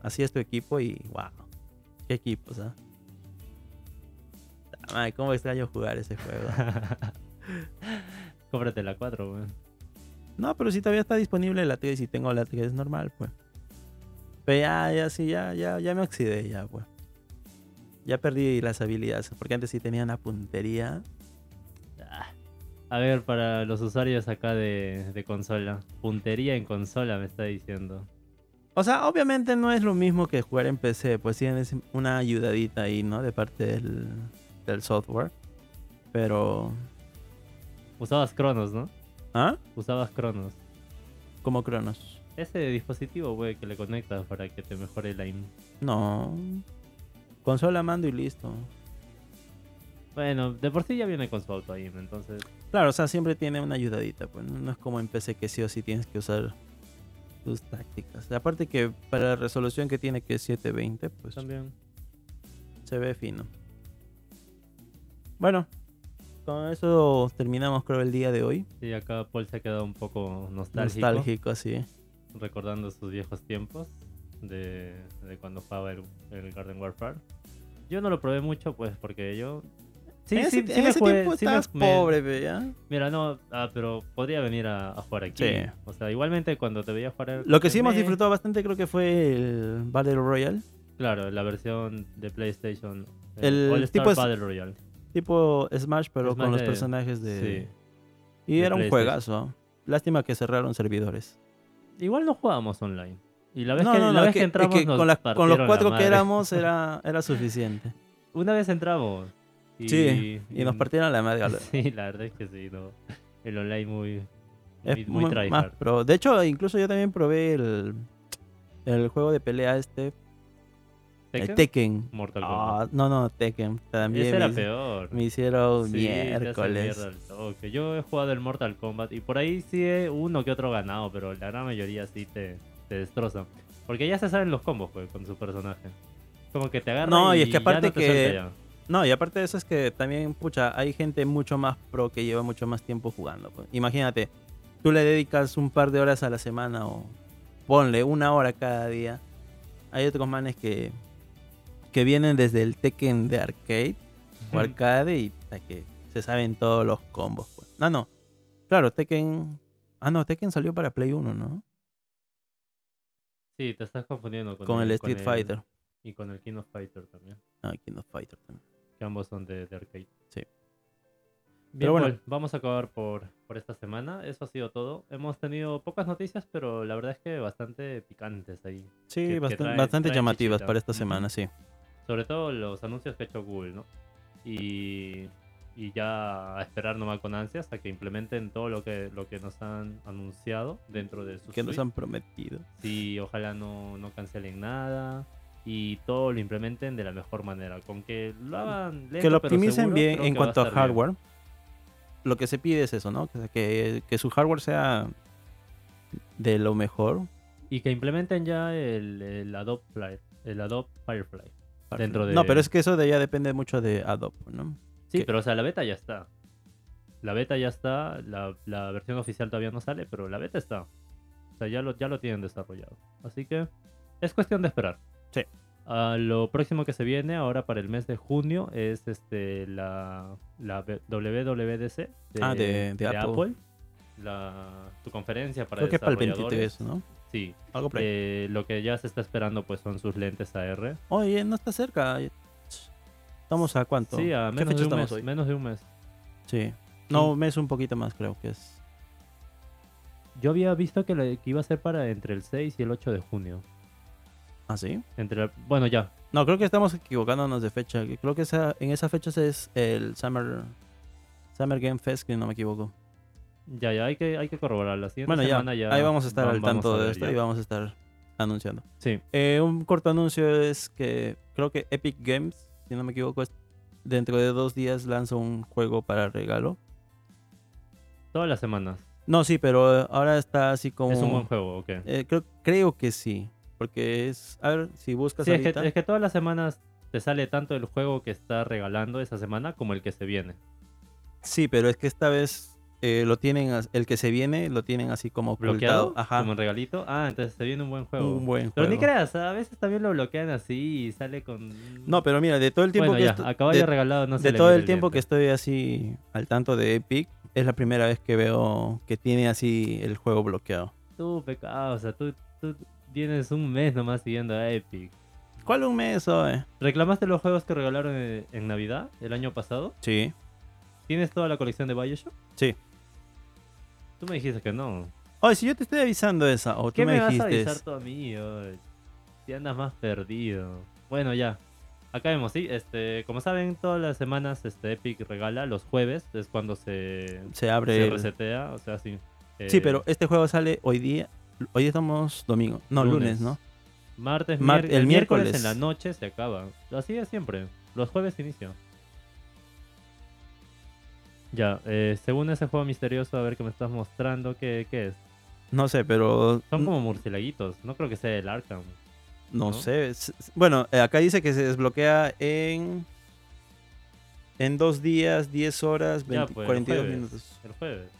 Así es tu equipo y wow. Qué equipos, ¿ah? Cómo extraño jugar ese juego. Cómprate la 4, weón. No, pero si todavía está disponible la 3 y tengo la 3 normal, pues. Pero ya, ya, sí, ya, ya, ya me oxidé, ya, pues. Ya perdí las habilidades, porque antes sí tenía una puntería. A ver, para los usuarios acá de, de consola. Puntería en consola, me está diciendo. O sea, obviamente no es lo mismo que jugar en PC, pues tienes una ayudadita ahí, ¿no? De parte del, del software. Pero... Usabas Cronos, ¿no? ¿Ah? Usabas Cronos. Como Cronos. Ese dispositivo, güey, que le conectas para que te mejore el aim. No. Consola, mando y listo. Bueno, de por sí ya viene con su auto aim, entonces. Claro, o sea, siempre tiene una ayudadita, pues no No es como en PC que sí o sí tienes que usar tus tácticas. Aparte que para la resolución que tiene que es 720, pues También. se ve fino. Bueno, con eso terminamos creo el día de hoy. Sí, acá Paul se ha quedado un poco nostálgico. Nostálgico, así. recordando sus viejos tiempos de, de cuando jugaba el, el Garden Warfare. Yo no lo probé mucho, pues, porque yo... Sí, en sí, ese, sí en me ese jugué- tiempo sí me- estabas me- pobre, ve, ¿ya? Mira, no, ah, pero podría venir a, a jugar aquí. Sí. O sea, igualmente cuando te veía jugar... el Lo que sí hemos me- disfrutado bastante creo que fue el Battle Royale. Claro, la versión de PlayStation. El Star tipo Battle Royale. Tipo Smash, pero Smash con los personajes de... Sí. Y de era un juegazo. Lástima que cerraron servidores. Igual no jugábamos online. Y la vez no, que, no, la no, vez que, es entramos que nos con, la- con los cuatro que éramos era, era suficiente. Una vez entramos. Y, Sí, y nos partieron la madre. Sí, la verdad es que sí, no. El online muy, muy, Es muy mu- tryhard. más pro. De hecho, incluso yo también probé el, el juego de pelea este, el ¿Tekken? Tekken. Mortal Ah, Kombat. no, no, Tekken. También Ese era me, peor. me hicieron Sí, miércoles. toque. Yo he jugado el Mortal Kombat y por ahí sí he uno que otro ganado, pero la gran mayoría sí te, te destrozan. Porque ya se saben los combos pues, con su personaje. Como que te agarran No, y es que aparte no que-. No, y aparte de eso es que también, pucha, hay gente mucho más pro que lleva mucho más tiempo jugando. pues. Imagínate, tú le dedicas un par de horas a la semana o ponle una hora cada día. Hay otros manes que, que vienen desde el Tekken de arcade o arcade y ta, que se saben todos los combos. Pues. No, no. Claro, Tekken... Ah, no, Tekken salió para Play 1, ¿no? Sí, te estás confundiendo con, Con el Street Fighter. Y con el King of Fighter también. Ah, King of Fighter también. Que ambos son de, de arcade. Bien, bueno. Paul, vamos a acabar por, por esta semana. Eso ha sido todo. Hemos tenido pocas noticias, pero la verdad es que bastante picantes ahí. Sí, que bastante llamativas chichita. para esta semana, sí. Sobre todo los anuncios que ha hecho Google, ¿no? Y, y ya a esperar nomás con ansias a que implementen todo lo que, lo que nos han anunciado dentro de su Que nos han prometido. Sí, ojalá no, no cancelen nada y todo lo implementen de la mejor manera. Con que lo hagan lento, que lo optimicen seguro, bien en cuanto a bien. hardware. Lo que se pide es eso, ¿no? Que, que, que su hardware sea de lo mejor. Y que implementen ya el, el Adobe Fly, el Adobe Firefly. Dentro de- No, pero es que eso de ya depende mucho de Adobe, ¿no? Sí, pero o sea, la beta ya está. La beta ya está, la, la versión oficial todavía no sale, pero la beta está. O sea, ya lo, ya lo tienen desarrollado. Así que es cuestión de esperar. Sí. Ah, lo próximo que se viene ahora para el mes de junio es este la, la WWDC de, Ah, de- de Apple. La, tu conferencia para Creo que para el desarrolladores. 23, ¿no? Sí. Algo por ahí. Eh, lo que ya se está esperando pues son sus lentes AR. Oye, no está cerca. ¿Estamos a cuánto? Sí, a ¿Qué menos de un mes. hoy? Menos de un mes. Sí. No, un mes un poquito más, creo que es. Yo había visto que, iba a ser para entre el 6 y el 8 de junio. ¿Ah, sí? Entre la- bueno, ya. No, creo que estamos equivocándonos de fecha. Creo que esa, en esa fecha es el Summer, Summer Game Fest, que no me equivoco. Ya, ya, hay que, hay que corroborar. La siguiente Bueno, semana ya. ahí vamos a estar al tanto de esto ya. y vamos a estar anunciando. Sí, Eh, un corto anuncio es que creo que Epic Games, si no me equivoco, es- dentro de dos días lanza un juego para regalo. todas las semanas. No, sí, pero ahora está así como... Es un buen juego, ok. Eh, creo, creo que sí, porque es... A ver, si buscas Sí, es que, es que todas las semanas te sale tanto el juego que está regalando esa semana como el que se viene. Sí, pero es que esta vez eh, lo tienen... El que se viene lo tienen así como ¿Bloqueado? ocultado. Ajá. Como un regalito. Ah, entonces se viene un buen juego. Un buen Pero juego. ni creas, a veces también lo bloquean así y sale con. No, pero mira, de todo el tiempo bueno, que ya, a caballo de- regalado no se de todo el tiempo que estoy así al tanto de Epic, es la primera vez que veo que tiene así el juego bloqueado. Tú, pecado, o sea, tú, tú tienes un mes nomás siguiendo a Epic. ¿Cuál un mes, oe? ¿Reclamaste los juegos que regalaron en, en Navidad el año pasado? Sí, ¿Tienes toda la colección de Bioshock? sí. Tú me dijiste que no. Oye, si yo te estoy avisando esa, o tú ¿Qué me, vas a dijiste... avisar tú a mí? oye? Si andas más perdido. Bueno, ya. Acá vemos, sí. Este, como saben, todas las semanas este Epic regala los jueves, es cuando se, Se abre... se el- resetea, o sea, sí. Sí, Eh, pero este juego sale hoy día... Hoy estamos domingo. No, lunes, Lunes. ¿no? Martes, Mar- mier- el miércoles. miércoles. en la noche se acaba. Así es siempre. Los jueves inicia. Ya, eh, según ese juego misterioso, a ver que me estás mostrando, ¿qué, qué es? No sé, pero... Son como murcielaguitos, no creo que sea el Arkham. No, ¿no? sé. Bueno, eh, acá dice que se desbloquea en... En dos días, 10 horas, Ya, 20 pues, el 42 jueves. minutos. El jueves.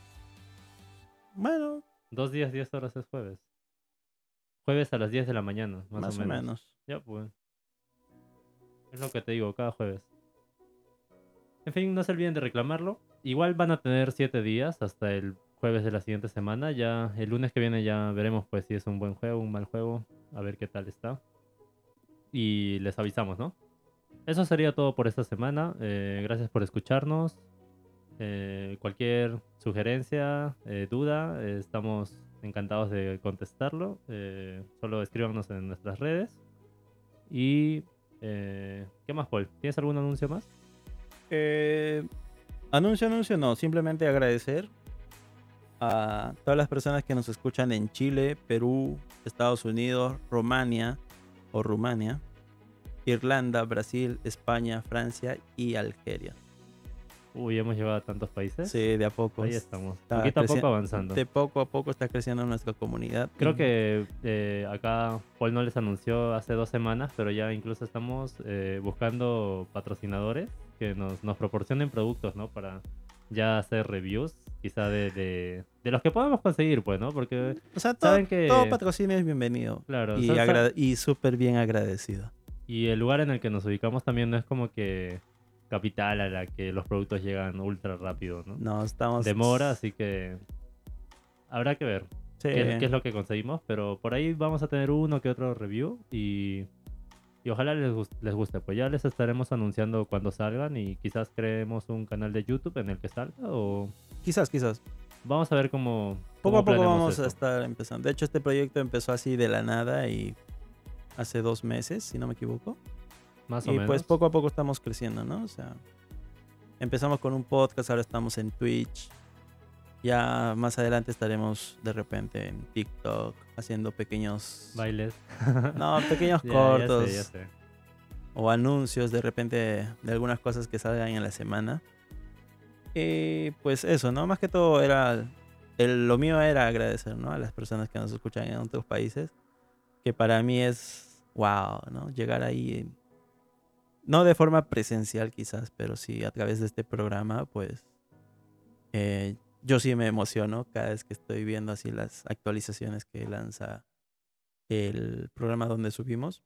Bueno, Dos días, 10 horas es jueves. Jueves a las 10 de la mañana, más, más, o menos. Ya, pues. Es lo que te digo, cada jueves. En fin, no se olviden de reclamarlo. Igual van a tener 7 días hasta el jueves de la siguiente semana. Ya el lunes que viene ya veremos pues si es un buen juego, un mal juego. A ver qué tal está. Y les avisamos, ¿no? Eso sería todo por esta semana. Eh, gracias por escucharnos. Eh, cualquier sugerencia, eh, duda, eh, estamos encantados de contestarlo. Eh, solo escríbanos en nuestras redes. Y... eh, ¿Qué más, Paul? ¿Tienes algún anuncio más? Eh, anuncio, anuncio, no. Simplemente agradecer a todas las personas que nos escuchan en Chile, Perú, Estados Unidos, Rumania o Rumania, Irlanda, Brasil, España, Francia y Algeria. Uy, hemos llegado a tantos países. Sí, de a poco. Ahí estamos. está Poquito a poco creci- avanzando. De poco a poco está creciendo nuestra comunidad. Creo que eh, acá Paul no les anunció hace dos semanas, pero ya incluso estamos eh, buscando patrocinadores que nos, nos proporcionen productos, ¿no? Para ya hacer reviews, quizá de, de, de los que podemos conseguir, pues, ¿no? Porque, O sea, todo, saben que- todo patrocinio es bienvenido. claro, Y, agra- y súper bien agradecido. y el lugar en el que nos ubicamos también no es como que capital a la que los productos llegan ultra rápido, ¿no? No, estamos... Demora, así que habrá que ver. Sí. qué, qué es lo que conseguimos, pero por ahí vamos a tener uno que otro review y Y ojalá les, les guste. Pues ya les estaremos anunciando cuando salgan y quizás creemos un canal de YouTube en el que salga o Quizás, quizás. vamos a ver cómo... Poco cómo a poco vamos a estar empezando. De hecho, este proyecto empezó así de la nada y hace dos meses, si no me equivoco. Más o Y menos. pues poco a poco estamos creciendo, ¿no? O sea, empezamos con un podcast, ahora estamos en Twitch. Ya más adelante estaremos de repente en TikTok haciendo pequeños... Bailes. No, pequeños Ya, ya cortos. sé, ya sé. o anuncios de repente de algunas cosas que salgan en la semana. Y pues eso, ¿no? Más que todo era, el- lo mío era agradecer, ¿no? A las personas que nos escuchan en otros países, que para mí es, wow, ¿no? Llegar ahí, no de forma presencial quizás, pero sí a través de este programa, pues eh, yo sí me emociono cada vez que estoy viendo así las actualizaciones que lanza el programa donde subimos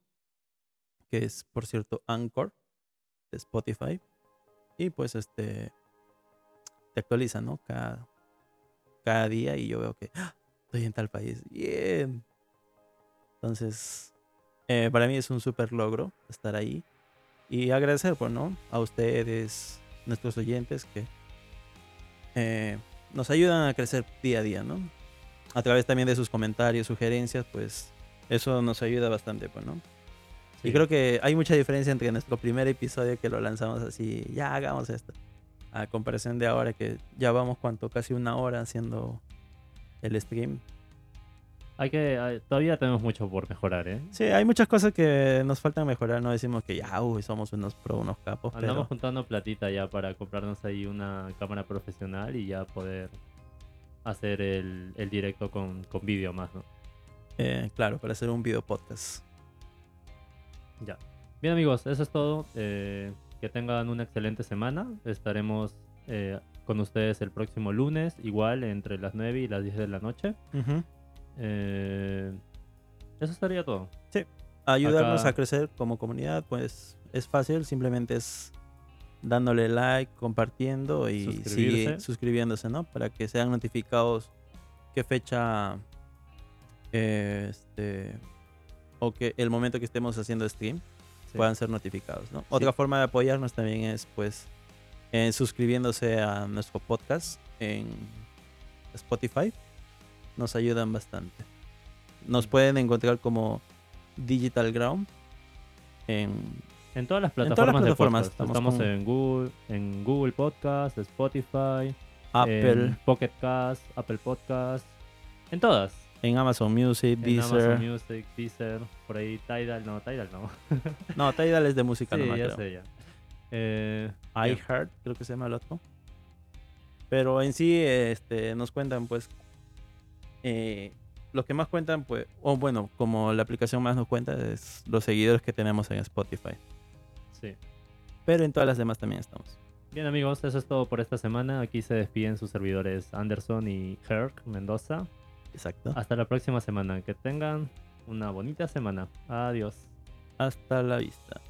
que es por cierto Anchor de Spotify. Y pues este te actualiza, ¿no? Cada, cada día y yo veo que ¡ah! estoy en tal país. Bien. Entonces, eh, para mí es un súper logro estar ahí. Y agradecer, pues, ¿no? A ustedes, nuestros oyentes, que eh, nos ayudan a crecer día a día, ¿no? A través también de sus comentarios, sugerencias, pues eso nos ayuda bastante, pues, ¿no? Sí. Y creo que hay mucha diferencia entre nuestro primer episodio que lo lanzamos así, ya hagamos esto, a comparación de ahora que ya vamos cuánto, casi una hora haciendo el stream. Hay que, hay- todavía tenemos mucho por mejorar, ¿eh? Sí, hay muchas cosas que nos faltan mejorar, no decimos que ya, uy, somos unos pro, unos capos, Andamos pero juntando platita ya para comprarnos ahí una cámara profesional y ya poder hacer el, el directo con, con vídeo más, ¿no? eh, claro, para hacer un video podcast. Ya. Bien amigos, eso es todo. Eh, que tengan una excelente semana. Estaremos eh, con ustedes el próximo lunes, igual entre las 9 y las 10 de la noche. Eh, eso estaría todo. Ayudarnos Acá- a crecer como comunidad, pues es fácil, simplemente es dándole like, compartiendo y sigue suscribiéndose, ¿no? Para que sean notificados qué fecha eh, este o que el momento que estemos haciendo stream Sí. puedan ser notificados, ¿no? Otra forma de apoyarnos también es pues eh, suscribiéndose a nuestro podcast en Spotify. Nos ayudan bastante. Nos pueden encontrar como Digital Ground en En todas las todas las plataformas, de plataformas, estamos Estamos, con- en Google, en Google Podcast, Spotify, Apple, en Pocket Cast, Apple Podcast, en todas. en Amazon Music, En Deezer. Amazon Music, Deezer, por ahí Tidal, no, Tidal no. No, Tidal es de música sí, nomás, ya creo. sé ya. Eh, iHeart, creo que se llama el otro. Pero en sí, este, nos cuentan, pues, eh, lo que más cuentan, pues, o bueno, como la aplicación más nos cuenta es los seguidores que tenemos en Spotify. sí. Pero en todas las demás también estamos. Bien amigos, eso es todo por esta semana. Aquí se despiden sus servidores Anderson y Herc Mendoza. Exacto. Hasta la próxima semana. Que tengan una bonita semana. Adiós. Hasta la vista.